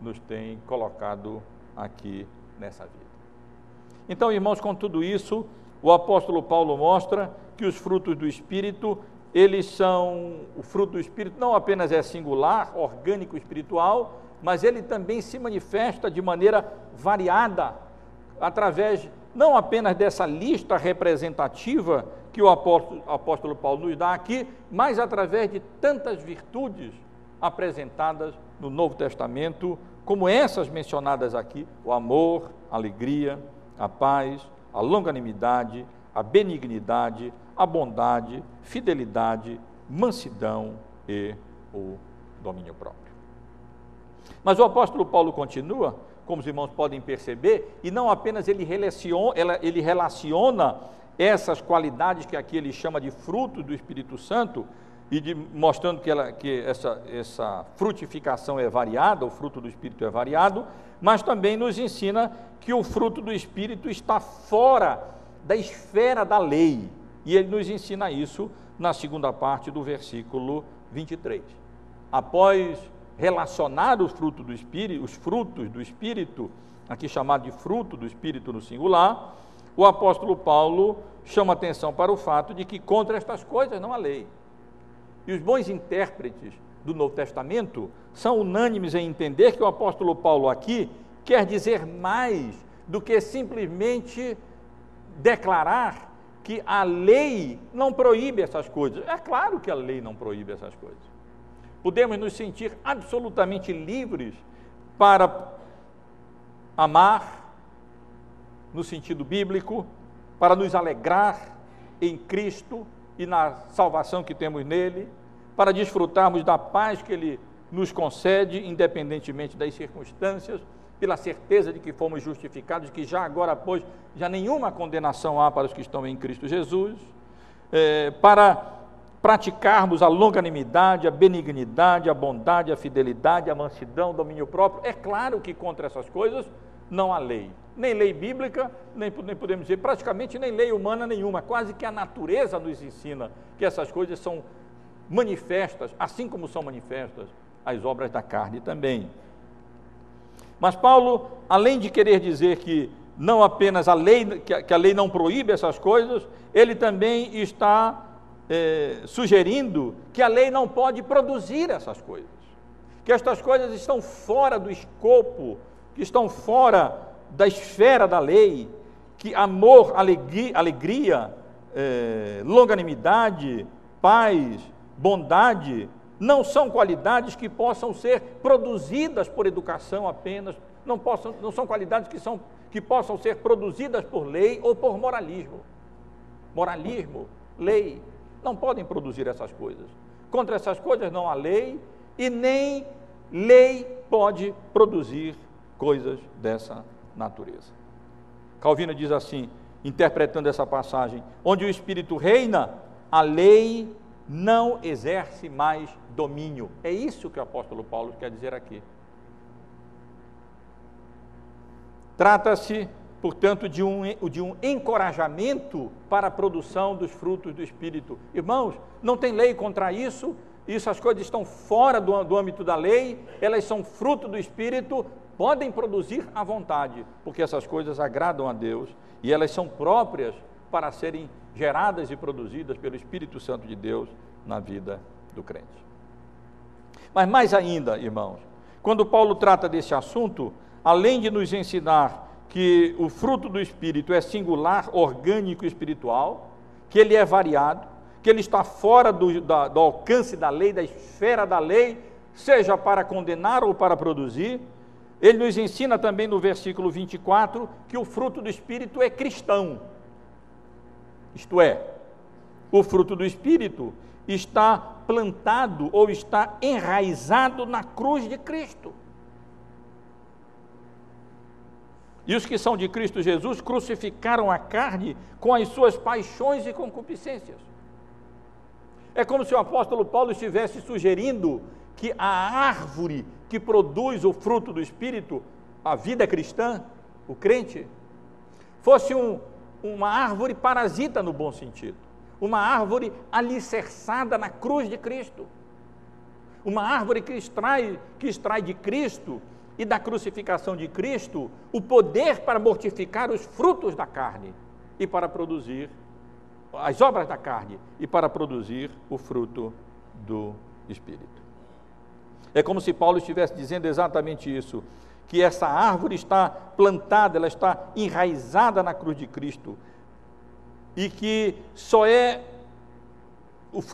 nos tem colocado aqui nessa vida. Então, irmãos, com tudo isso, o apóstolo Paulo mostra que os frutos do Espírito eles são, o fruto do Espírito não apenas é singular, orgânico, espiritual, mas ele também se manifesta de maneira variada, através não apenas dessa lista representativa que o apóstolo, apóstolo Paulo nos dá aqui, mas através de tantas virtudes apresentadas no Novo Testamento, como essas mencionadas aqui: o amor, a alegria, a paz, a longanimidade, a benignidade, a bondade, fidelidade, mansidão e o domínio próprio. Mas o apóstolo Paulo continua, como os irmãos podem perceber, e não apenas ele relaciona, ele relaciona essas qualidades que aqui ele chama de fruto do Espírito Santo, e de, mostrando que, ela, que essa, essa frutificação é variada, o fruto do Espírito é variado, mas também nos ensina que o fruto do Espírito está fora da esfera da lei. E ele nos ensina isso na segunda parte do versículo 23. Após relacionar os frutos do Espírito, os frutos do Espírito, aqui chamado de fruto do Espírito no singular, o apóstolo Paulo chama atenção para o fato de que contra estas coisas não há lei. E os bons intérpretes do Novo Testamento são unânimes em entender que o apóstolo Paulo aqui quer dizer mais do que simplesmente declarar que a lei não proíbe essas coisas. É claro que a lei não proíbe essas coisas. Podemos nos sentir absolutamente livres para amar, no sentido bíblico, para nos alegrar em Cristo e na salvação que temos nele, para desfrutarmos da paz que ele nos concede, independentemente das circunstâncias pela certeza de que fomos justificados, que já agora, pois, já nenhuma condenação há para os que estão em Cristo Jesus, é, para praticarmos a longanimidade, a benignidade, a bondade, a fidelidade, a mansidão, o domínio próprio. É claro que contra essas coisas não há lei, nem lei bíblica, nem, nem podemos dizer praticamente nem lei humana nenhuma, quase que a natureza nos ensina que essas coisas são manifestas, assim como são manifestas as obras da carne também. Mas Paulo, além de querer dizer que não apenas a lei, que a lei não proíbe essas coisas, ele também está é, sugerindo que a lei não pode produzir essas coisas, que estas coisas estão fora do escopo, que estão fora da esfera da lei, que amor, alegria, alegria é, longanimidade, paz, bondade, não são qualidades que possam ser produzidas por educação apenas, não, possam, não são qualidades que, são, que possam ser produzidas por lei ou por moralismo. Moralismo, lei, não podem produzir essas coisas. Contra essas coisas não há lei e nem lei pode produzir coisas dessa natureza. Calvino diz assim, interpretando essa passagem: onde o Espírito reina, a lei não exerce mais domínio. É isso que o apóstolo Paulo quer dizer aqui. Trata-se, portanto, de um, de um encorajamento para a produção dos frutos do Espírito. Irmãos, não tem lei contra isso, isso as coisas estão fora do, do âmbito da lei, elas são fruto do Espírito, podem produzir à vontade, porque essas coisas agradam a Deus e elas são próprias para serem geradas e produzidas pelo Espírito Santo de Deus na vida do crente. Mas mais ainda, irmãos, quando Paulo trata desse assunto, além de nos ensinar que o fruto do Espírito é singular, orgânico e espiritual, que ele é variado, que ele está fora do, da, do alcance da lei, da esfera da lei, seja para condenar ou para produzir, ele nos ensina também no versículo 24 que o fruto do Espírito é cristão. Isto é, o fruto do Espírito está plantado ou está enraizado na cruz de Cristo. E os que são de Cristo Jesus crucificaram a carne com as suas paixões e concupiscências. É como se o apóstolo Paulo estivesse sugerindo que a árvore que produz o fruto do Espírito, a vida cristã, o crente, fosse um, uma árvore parasita no bom sentido, uma árvore alicerçada na cruz de Cristo, uma árvore que extrai, que extrai de Cristo e da crucificação de Cristo o poder para mortificar os frutos da carne e para produzir as obras da carne e para produzir o fruto do Espírito. É como se Paulo estivesse dizendo exatamente isso, que essa árvore está plantada, ela está enraizada na cruz de Cristo e que só é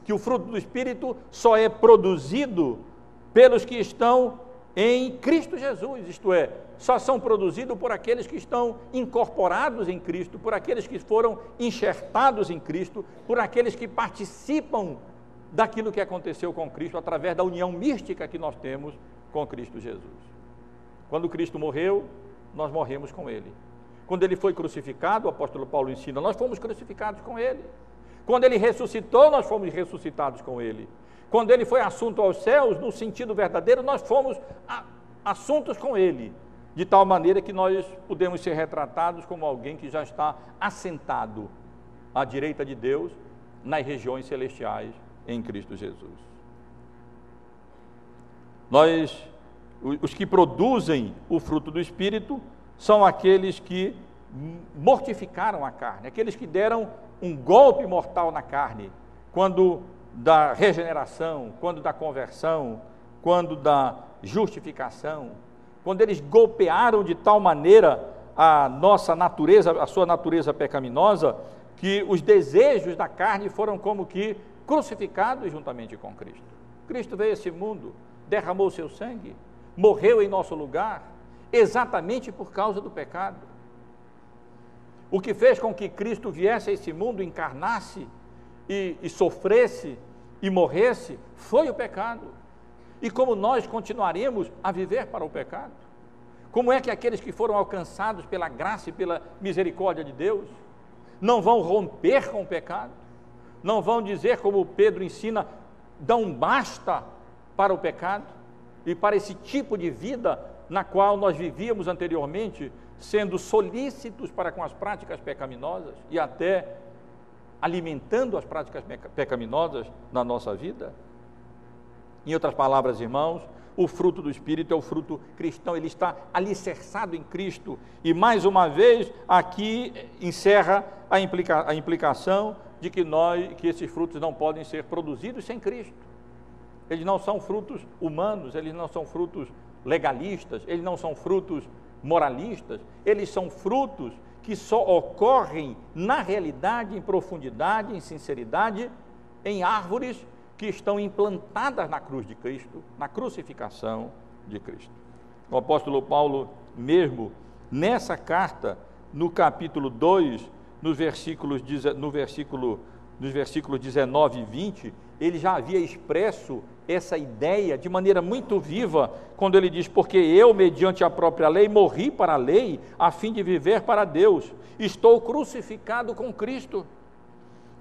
que o fruto do Espírito só é produzido pelos que estão em Cristo Jesus, isto é, só são produzidos por aqueles que estão incorporados em Cristo, por aqueles que foram enxertados em Cristo, por aqueles que participam daquilo que aconteceu com Cristo através da união mística que nós temos com Cristo Jesus. Quando Cristo morreu, nós morremos com Ele. Quando Ele foi crucificado, o apóstolo Paulo ensina, nós fomos crucificados com Ele. Quando Ele ressuscitou, nós fomos ressuscitados com Ele. Quando Ele foi assunto aos céus, no sentido verdadeiro, nós fomos assuntos com Ele. De tal maneira que nós podemos ser retratados como alguém que já está assentado à direita de Deus nas regiões celestiais em Cristo Jesus. Nós, os que produzem o fruto do Espírito, são aqueles que mortificaram a carne, aqueles que deram um golpe mortal na carne, quando da regeneração, quando da conversão, quando da justificação, quando eles golpearam de tal maneira a nossa natureza, a sua natureza pecaminosa, que os desejos da carne foram como que crucificado juntamente com Cristo. Cristo veio a esse mundo, derramou seu sangue, morreu em nosso lugar, exatamente por causa do pecado. O que fez com que Cristo viesse a esse mundo, encarnasse e, e sofresse e morresse, foi o pecado. E como nós continuaremos a viver para o pecado? Como é que aqueles que foram alcançados pela graça e pela misericórdia de Deus não vão romper com o pecado? não vão dizer, como Pedro ensina, dão basta para o pecado e para esse tipo de vida na qual nós vivíamos anteriormente, sendo solícitos para com as práticas pecaminosas e até alimentando as práticas pecaminosas na nossa vida? Em outras palavras, irmãos, o fruto do Espírito é o fruto cristão, ele está alicerçado em Cristo. E mais uma vez, aqui encerra a, implica, a implicação de que nós, que esses frutos não podem ser produzidos sem Cristo. Eles não são frutos humanos, eles não são frutos legalistas, eles não são frutos moralistas, eles são frutos que só ocorrem na realidade, em profundidade, em sinceridade, em árvores que estão implantadas na cruz de Cristo, na crucificação de Cristo. O apóstolo Paulo, mesmo nessa carta, no capítulo 2, nos versículos, no versículo nos versículos 19 e 20, ele já havia expresso essa ideia de maneira muito viva, quando ele diz: Porque eu, mediante a própria lei, morri para a lei, a fim de viver para Deus. Estou crucificado com Cristo.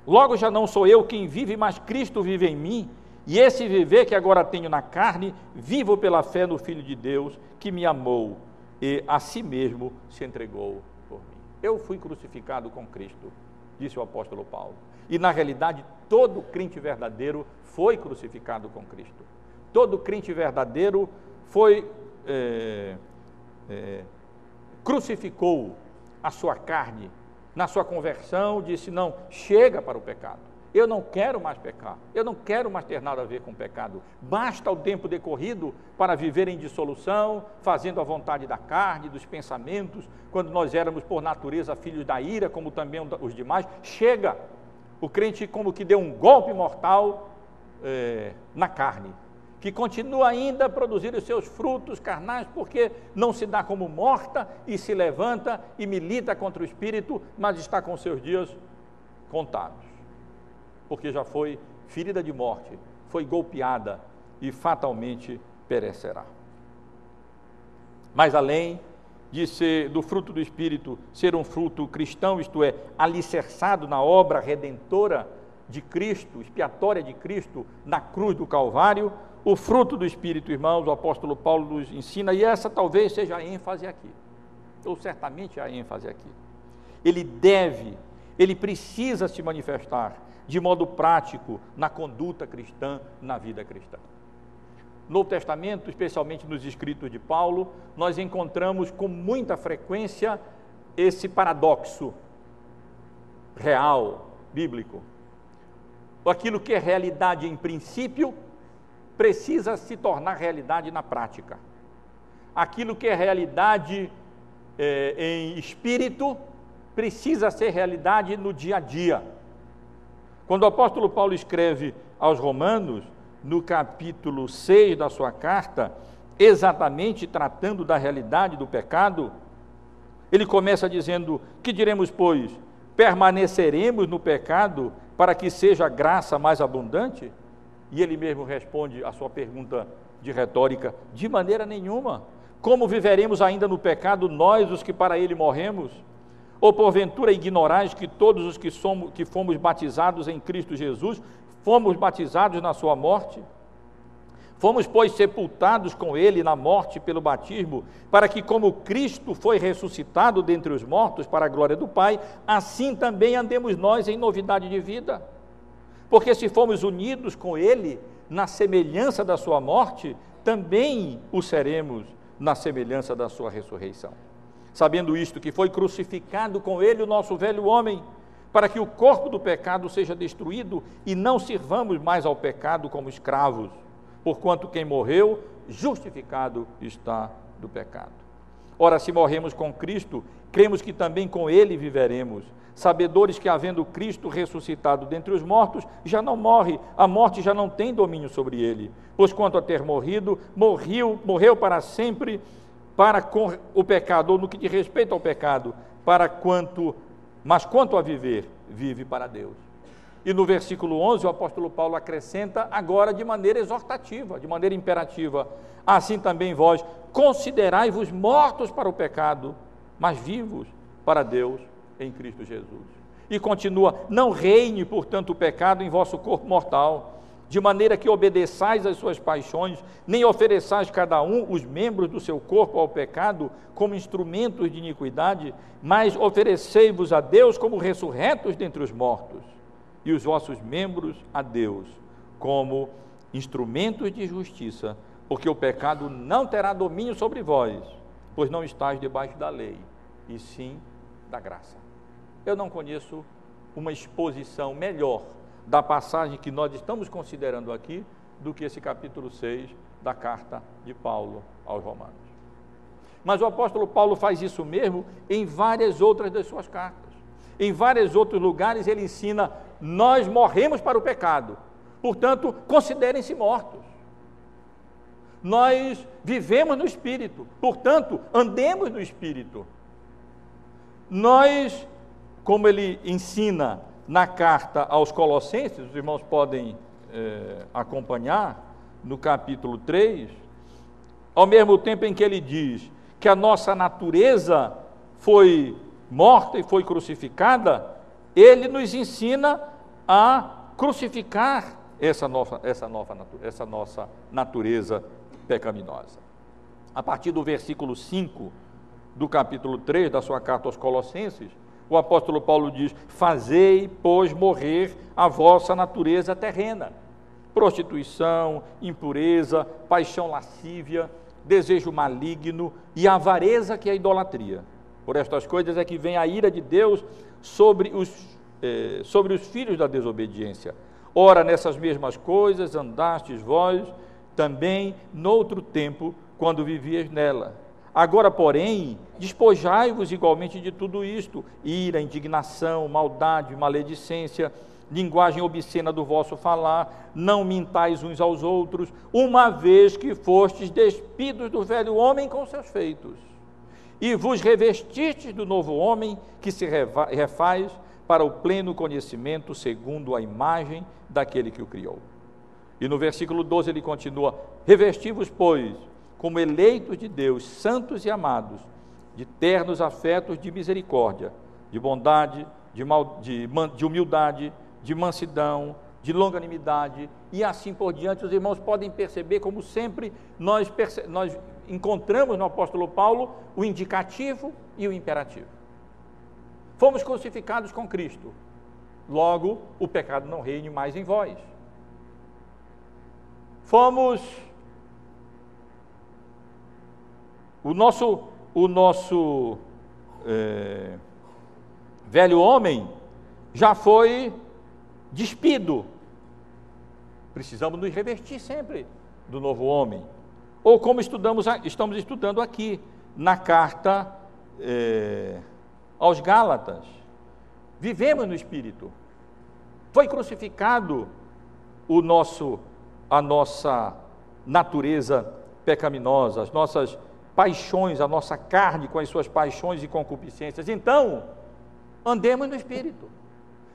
Logo já não sou eu quem vive, mas Cristo vive em mim. E esse viver que agora tenho na carne, vivo pela fé no Filho de Deus, que me amou e a si mesmo se entregou por mim. Eu fui crucificado com Cristo, disse o apóstolo Paulo. E na realidade, todo crente verdadeiro foi crucificado com Cristo. Todo crente verdadeiro foi é, é, crucificou a sua carne na sua conversão, disse: não, chega para o pecado. Eu não quero mais pecar, eu não quero mais ter nada a ver com pecado. Basta o tempo decorrido para viver em dissolução, fazendo a vontade da carne, dos pensamentos, quando nós éramos por natureza filhos da ira, como também os demais. Chega! O crente, como que deu um golpe mortal é, na carne, que continua ainda a produzir os seus frutos carnais, porque não se dá como morta e se levanta e milita contra o espírito, mas está com seus dias contados porque já foi ferida de morte, foi golpeada e fatalmente perecerá. Mas além de ser do fruto do Espírito, ser um fruto cristão, isto é, alicerçado na obra redentora de Cristo, expiatória de Cristo na cruz do Calvário, o fruto do Espírito, irmãos, o apóstolo Paulo nos ensina, e essa talvez seja a ênfase aqui, ou certamente a ênfase aqui. Ele deve, ele precisa se manifestar de modo prático na conduta cristã, na vida cristã. No Testamento, especialmente nos escritos de Paulo, nós encontramos com muita frequência esse paradoxo real, bíblico. Aquilo que é realidade em princípio precisa se tornar realidade na prática. Aquilo que é realidade é, em espírito precisa ser realidade no dia a dia. Quando o apóstolo Paulo escreve aos Romanos, no capítulo 6 da sua carta, exatamente tratando da realidade do pecado, ele começa dizendo: Que diremos, pois? Permaneceremos no pecado para que seja graça mais abundante? E ele mesmo responde a sua pergunta de retórica: De maneira nenhuma. Como viveremos ainda no pecado nós, os que para ele morremos? Ou porventura ignorais que todos os que, somos, que fomos batizados em Cristo Jesus, fomos batizados na sua morte? Fomos, pois, sepultados com ele na morte pelo batismo, para que, como Cristo foi ressuscitado dentre os mortos para a glória do Pai, assim também andemos nós em novidade de vida. Porque se fomos unidos com ele na semelhança da sua morte, também o seremos na semelhança da sua ressurreição sabendo isto, que foi crucificado com ele o nosso velho homem, para que o corpo do pecado seja destruído e não sirvamos mais ao pecado como escravos, porquanto quem morreu, justificado está do pecado. Ora, se morremos com Cristo, cremos que também com ele viveremos, sabedores que, havendo Cristo ressuscitado dentre os mortos, já não morre, a morte já não tem domínio sobre ele, pois quanto a ter morrido, morreu, morreu para sempre para com o pecado, ou no que diz respeito ao pecado, para quanto, mas quanto a viver, vive para Deus. E no versículo 11, o apóstolo Paulo acrescenta agora de maneira exortativa, de maneira imperativa: assim também vós considerai-vos mortos para o pecado, mas vivos para Deus em Cristo Jesus. E continua: não reine, portanto, o pecado em vosso corpo mortal de maneira que obedeçais às suas paixões, nem ofereçais cada um os membros do seu corpo ao pecado como instrumentos de iniquidade, mas oferecei-vos a Deus como ressurretos dentre os mortos, e os vossos membros a Deus como instrumentos de justiça, porque o pecado não terá domínio sobre vós, pois não estáis debaixo da lei, e sim da graça. Eu não conheço uma exposição melhor da passagem que nós estamos considerando aqui do que esse capítulo 6 da carta de Paulo aos Romanos. Mas o apóstolo Paulo faz isso mesmo em várias outras das suas cartas. Em vários outros lugares ele ensina: nós morremos para o pecado, portanto, considerem-se mortos. Nós vivemos no espírito, portanto, andemos no espírito. Nós, como ele ensina na carta aos Colossenses, os irmãos podem é, acompanhar, no capítulo 3, ao mesmo tempo em que ele diz que a nossa natureza foi morta e foi crucificada, ele nos ensina a crucificar essa, nova, essa, nova, essa nossa natureza pecaminosa. A partir do versículo 5 do capítulo 3 da sua carta aos Colossenses, o apóstolo Paulo diz: Fazei, pois, morrer a vossa natureza terrena. Prostituição, impureza, paixão lascívia, desejo maligno e avareza, que é a idolatria. Por estas coisas é que vem a ira de Deus sobre os, eh, sobre os filhos da desobediência. Ora, nessas mesmas coisas andastes vós também noutro tempo, quando vivias nela. Agora, porém, despojai-vos igualmente de tudo isto: ira, indignação, maldade, maledicência, linguagem obscena do vosso falar, não mintais uns aos outros, uma vez que fostes despidos do velho homem com seus feitos, e vos revestistes do novo homem que se refaz para o pleno conhecimento segundo a imagem daquele que o criou. E no versículo 12 ele continua: Revesti-vos, pois, como eleitos de Deus, santos e amados, de ternos afetos de misericórdia, de bondade, de, mal, de, de humildade, de mansidão, de longanimidade e assim por diante. Os irmãos podem perceber como sempre nós, perce nós encontramos no apóstolo Paulo o indicativo e o imperativo. Fomos crucificados com Cristo, logo o pecado não reine mais em vós. Fomos o nosso o nosso é, velho homem já foi despido. Precisamos nos revestir sempre do novo homem. Ou como estudamos, estamos estudando aqui na carta é, aos Gálatas. Vivemos no Espírito. Foi crucificado o nosso, a nossa natureza pecaminosa, as nossas paixões, a nossa carne com as suas paixões e concupiscências. Então, andemos no Espírito.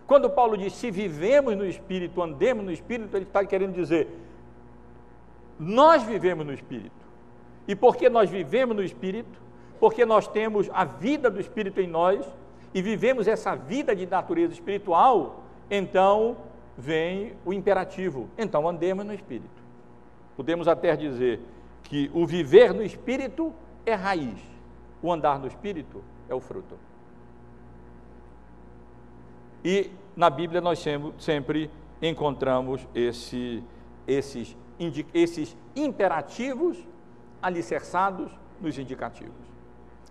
Quando Paulo diz se vivemos no Espírito, andemos no Espírito, ele está querendo dizer nós vivemos no Espírito. E porque nós vivemos no Espírito, porque nós temos a vida do Espírito em nós e vivemos essa vida de natureza espiritual, então vem o imperativo. Então andemos no Espírito. Podemos até dizer que o viver no Espírito é raiz, o andar no Espírito é o fruto. E na Bíblia nós sempre encontramos esse, esses, esses imperativos alicerçados nos indicativos.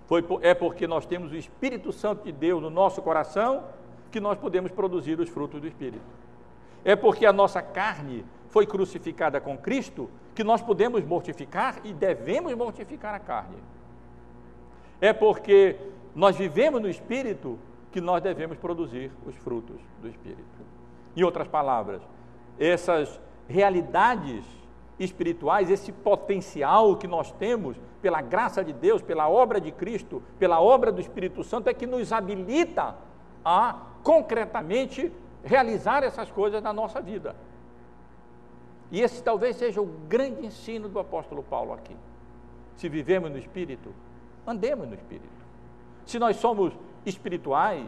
Foi, é porque nós temos o Espírito Santo de Deus no nosso coração que nós podemos produzir os frutos do Espírito. É porque a nossa carne foi crucificada com Cristo que nós podemos mortificar e devemos mortificar a carne. É porque nós vivemos no Espírito que nós devemos produzir os frutos do Espírito. Em outras palavras, essas realidades espirituais, esse potencial que nós temos pela graça de Deus, pela obra de Cristo, pela obra do Espírito Santo, é que nos habilita a concretamente realizar essas coisas na nossa vida. E esse talvez seja o grande ensino do apóstolo Paulo aqui. Se vivemos no Espírito, andemos no Espírito. Se nós somos espirituais,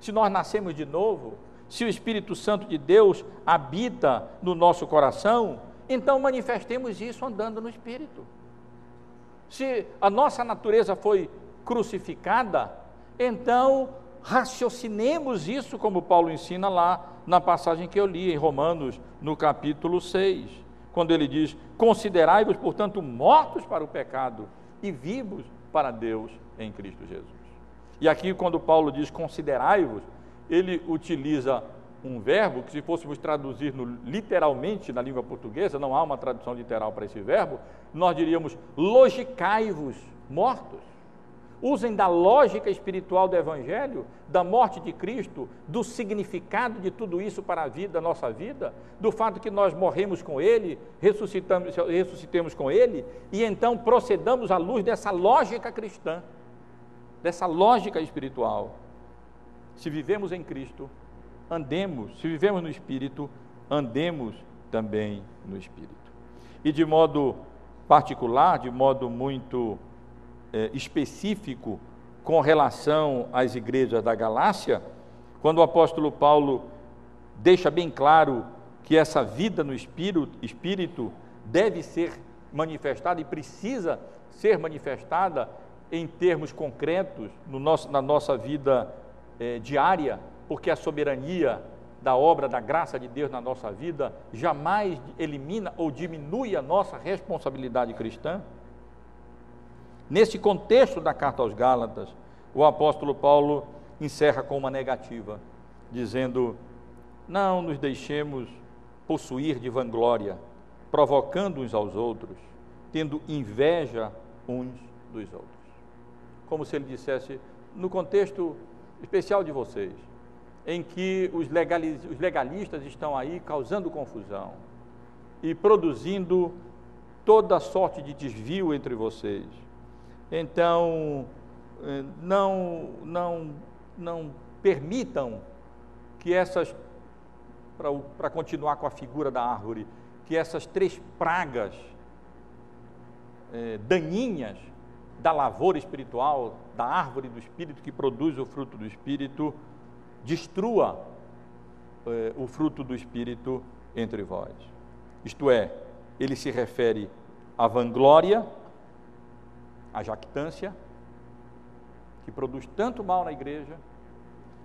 se nós nascemos de novo, se o Espírito Santo de Deus habita no nosso coração, então manifestemos isso andando no Espírito. Se a nossa natureza foi crucificada, então raciocinemos isso, como Paulo ensina lá na passagem que eu li em Romanos, no capítulo 6, quando ele diz: Considerai-vos, portanto, mortos para o pecado e vivos para Deus em Cristo Jesus. E aqui, quando Paulo diz considerai-vos, ele utiliza um verbo que, se fôssemos traduzir no, literalmente na língua portuguesa, não há uma tradução literal para esse verbo, nós diríamos logicai-vos mortos. Usem da lógica espiritual do Evangelho, da morte de Cristo, do significado de tudo isso para a vida, nossa vida, do fato que nós morremos com Ele, ressuscitamos, ressuscitemos com Ele, e então procedamos à luz dessa lógica cristã, dessa lógica espiritual. Se vivemos em Cristo, andemos, se vivemos no Espírito, andemos também no Espírito. E de modo particular, de modo muito é, específico, com relação às igrejas da Galácia, quando o apóstolo Paulo deixa bem claro que essa vida no espírito, espírito deve ser manifestada e precisa ser manifestada em termos concretos no nosso, na nossa vida é, diária, porque a soberania da obra da graça de Deus na nossa vida jamais elimina ou diminui a nossa responsabilidade cristã. Nesse contexto da carta aos Gálatas, o apóstolo Paulo encerra com uma negativa, dizendo: Não nos deixemos possuir de vanglória, provocando uns aos outros, tendo inveja uns dos outros. Como se ele dissesse, no contexto especial de vocês, em que os, os legalistas estão aí causando confusão e produzindo toda sorte de desvio entre vocês. Então, eh, não, não, não permitam que essas, para continuar com a figura da árvore, que essas três pragas eh, daninhas da lavoura espiritual, da árvore do espírito que produz o fruto do espírito, destrua eh, o fruto do Espírito entre vós. Isto é, ele se refere à vanglória, à jactância, que produz tanto mal na igreja,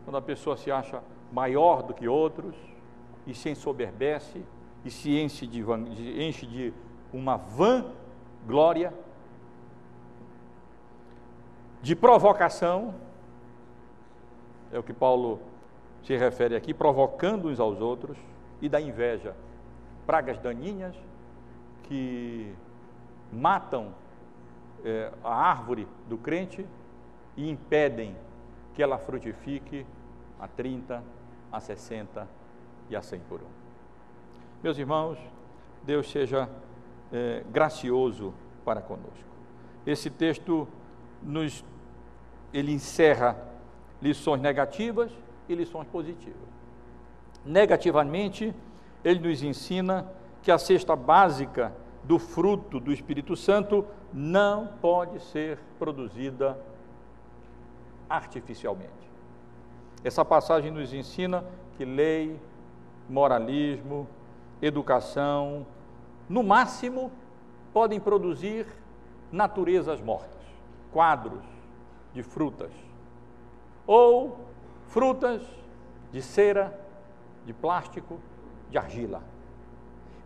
quando a pessoa se acha maior do que outros e se ensoberbece e se enche de, enche de uma vã glória, de provocação, é o que Paulo se refere aqui, provocando uns aos outros, e da inveja, pragas daninhas que matam é, a árvore do crente e impedem que ela frutifique a 30, a 60 e a 100 por um. Meus irmãos, Deus seja é, gracioso para conosco. Esse texto nos ele encerra lições negativas e lições positivas. Negativamente, ele nos ensina que a cesta básica do fruto do Espírito Santo não pode ser produzida artificialmente. Essa passagem nos ensina que lei, moralismo, educação, no máximo, podem produzir naturezas mortas, quadros de frutas, ou frutas de cera, de plástico, de argila.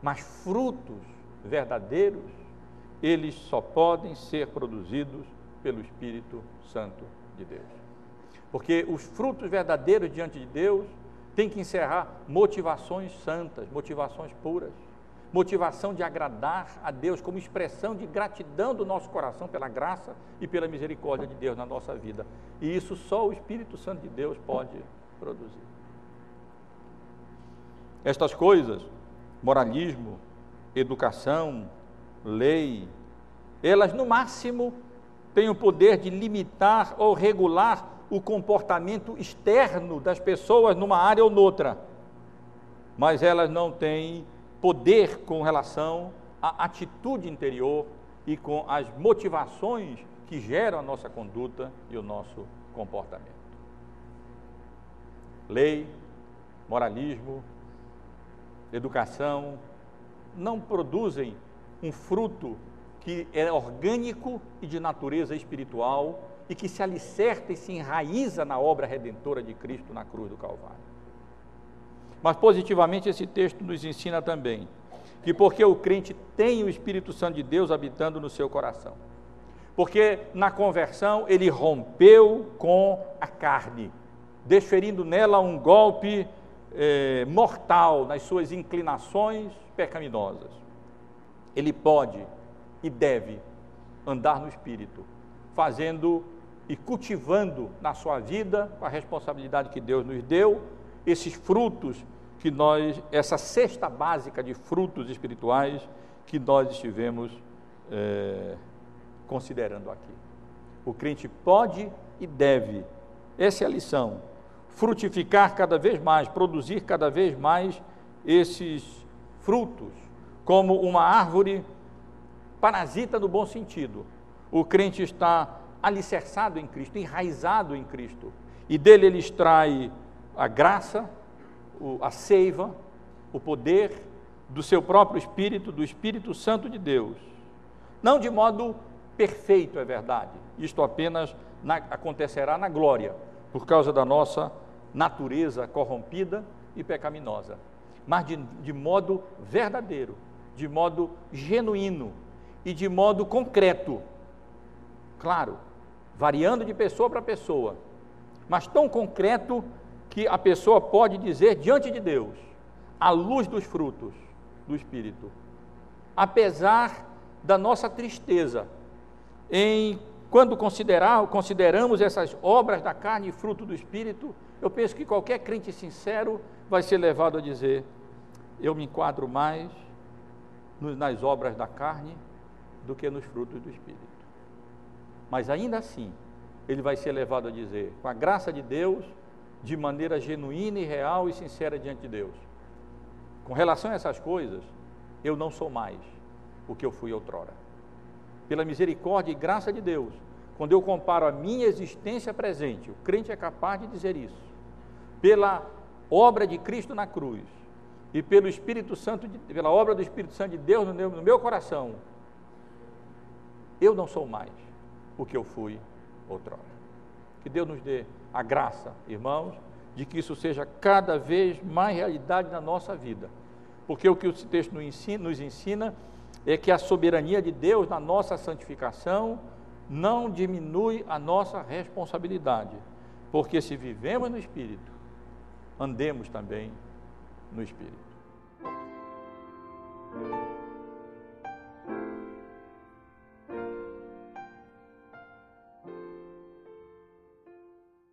Mas frutos verdadeiros, eles só podem ser produzidos pelo Espírito Santo de Deus. Porque os frutos verdadeiros diante de Deus têm que encerrar motivações santas, motivações puras, motivação de agradar a Deus como expressão de gratidão do nosso coração pela graça e pela misericórdia de Deus na nossa vida. E isso só o Espírito Santo de Deus pode produzir. Estas coisas, moralismo, educação, lei, elas no máximo têm o poder de limitar ou regular o comportamento externo das pessoas numa área ou noutra, mas elas não têm poder com relação à atitude interior e com as motivações que geram a nossa conduta e o nosso comportamento. Lei, moralismo, educação não produzem um fruto que é orgânico e de natureza espiritual e que se alicerta e se enraiza na obra redentora de Cristo na cruz do Calvário. Mas positivamente esse texto nos ensina também que porque o crente tem o Espírito Santo de Deus habitando no seu coração. Porque na conversão ele rompeu com a carne, desferindo nela um golpe eh, mortal nas suas inclinações pecaminosas. Ele pode e deve andar no Espírito, fazendo e cultivando na sua vida, com a responsabilidade que Deus nos deu, esses frutos que nós, essa cesta básica de frutos espirituais que nós estivemos é, considerando aqui. O crente pode e deve, essa é a lição, frutificar cada vez mais, produzir cada vez mais esses frutos, como uma árvore parasita no bom sentido. O crente está alicerçado em Cristo, enraizado em Cristo, e dele ele extrai a graça, a seiva, o poder do seu próprio Espírito, do Espírito Santo de Deus. Não de modo perfeito, é verdade, isto apenas na, acontecerá na glória, por causa da nossa natureza corrompida e pecaminosa, mas de, de modo verdadeiro, de modo genuíno e de modo concreto. Claro, variando de pessoa para pessoa, mas tão concreto que a pessoa pode dizer diante de Deus, à luz dos frutos do Espírito, apesar da nossa tristeza em quando considerar, consideramos essas obras da carne e fruto do Espírito, eu penso que qualquer crente sincero vai ser levado a dizer: eu me enquadro mais nas obras da carne do que nos frutos do Espírito. Mas ainda assim, ele vai ser levado a dizer, com a graça de Deus, de maneira genuína e real e sincera diante de Deus. Com relação a essas coisas, eu não sou mais o que eu fui outrora pela misericórdia e graça de Deus, quando eu comparo a minha existência presente, o crente é capaz de dizer isso, pela obra de Cristo na cruz e pelo Espírito Santo, pela obra do Espírito Santo de Deus no meu, coração, eu não sou mais o que eu fui outrora. Que Deus nos dê a graça, irmãos, de que isso seja cada vez mais realidade na nossa vida. Porque o que esse texto nos ensina é que a soberania de Deus na nossa santificação não diminui a nossa responsabilidade, porque se vivemos no Espírito, andemos também no Espírito. Thank you.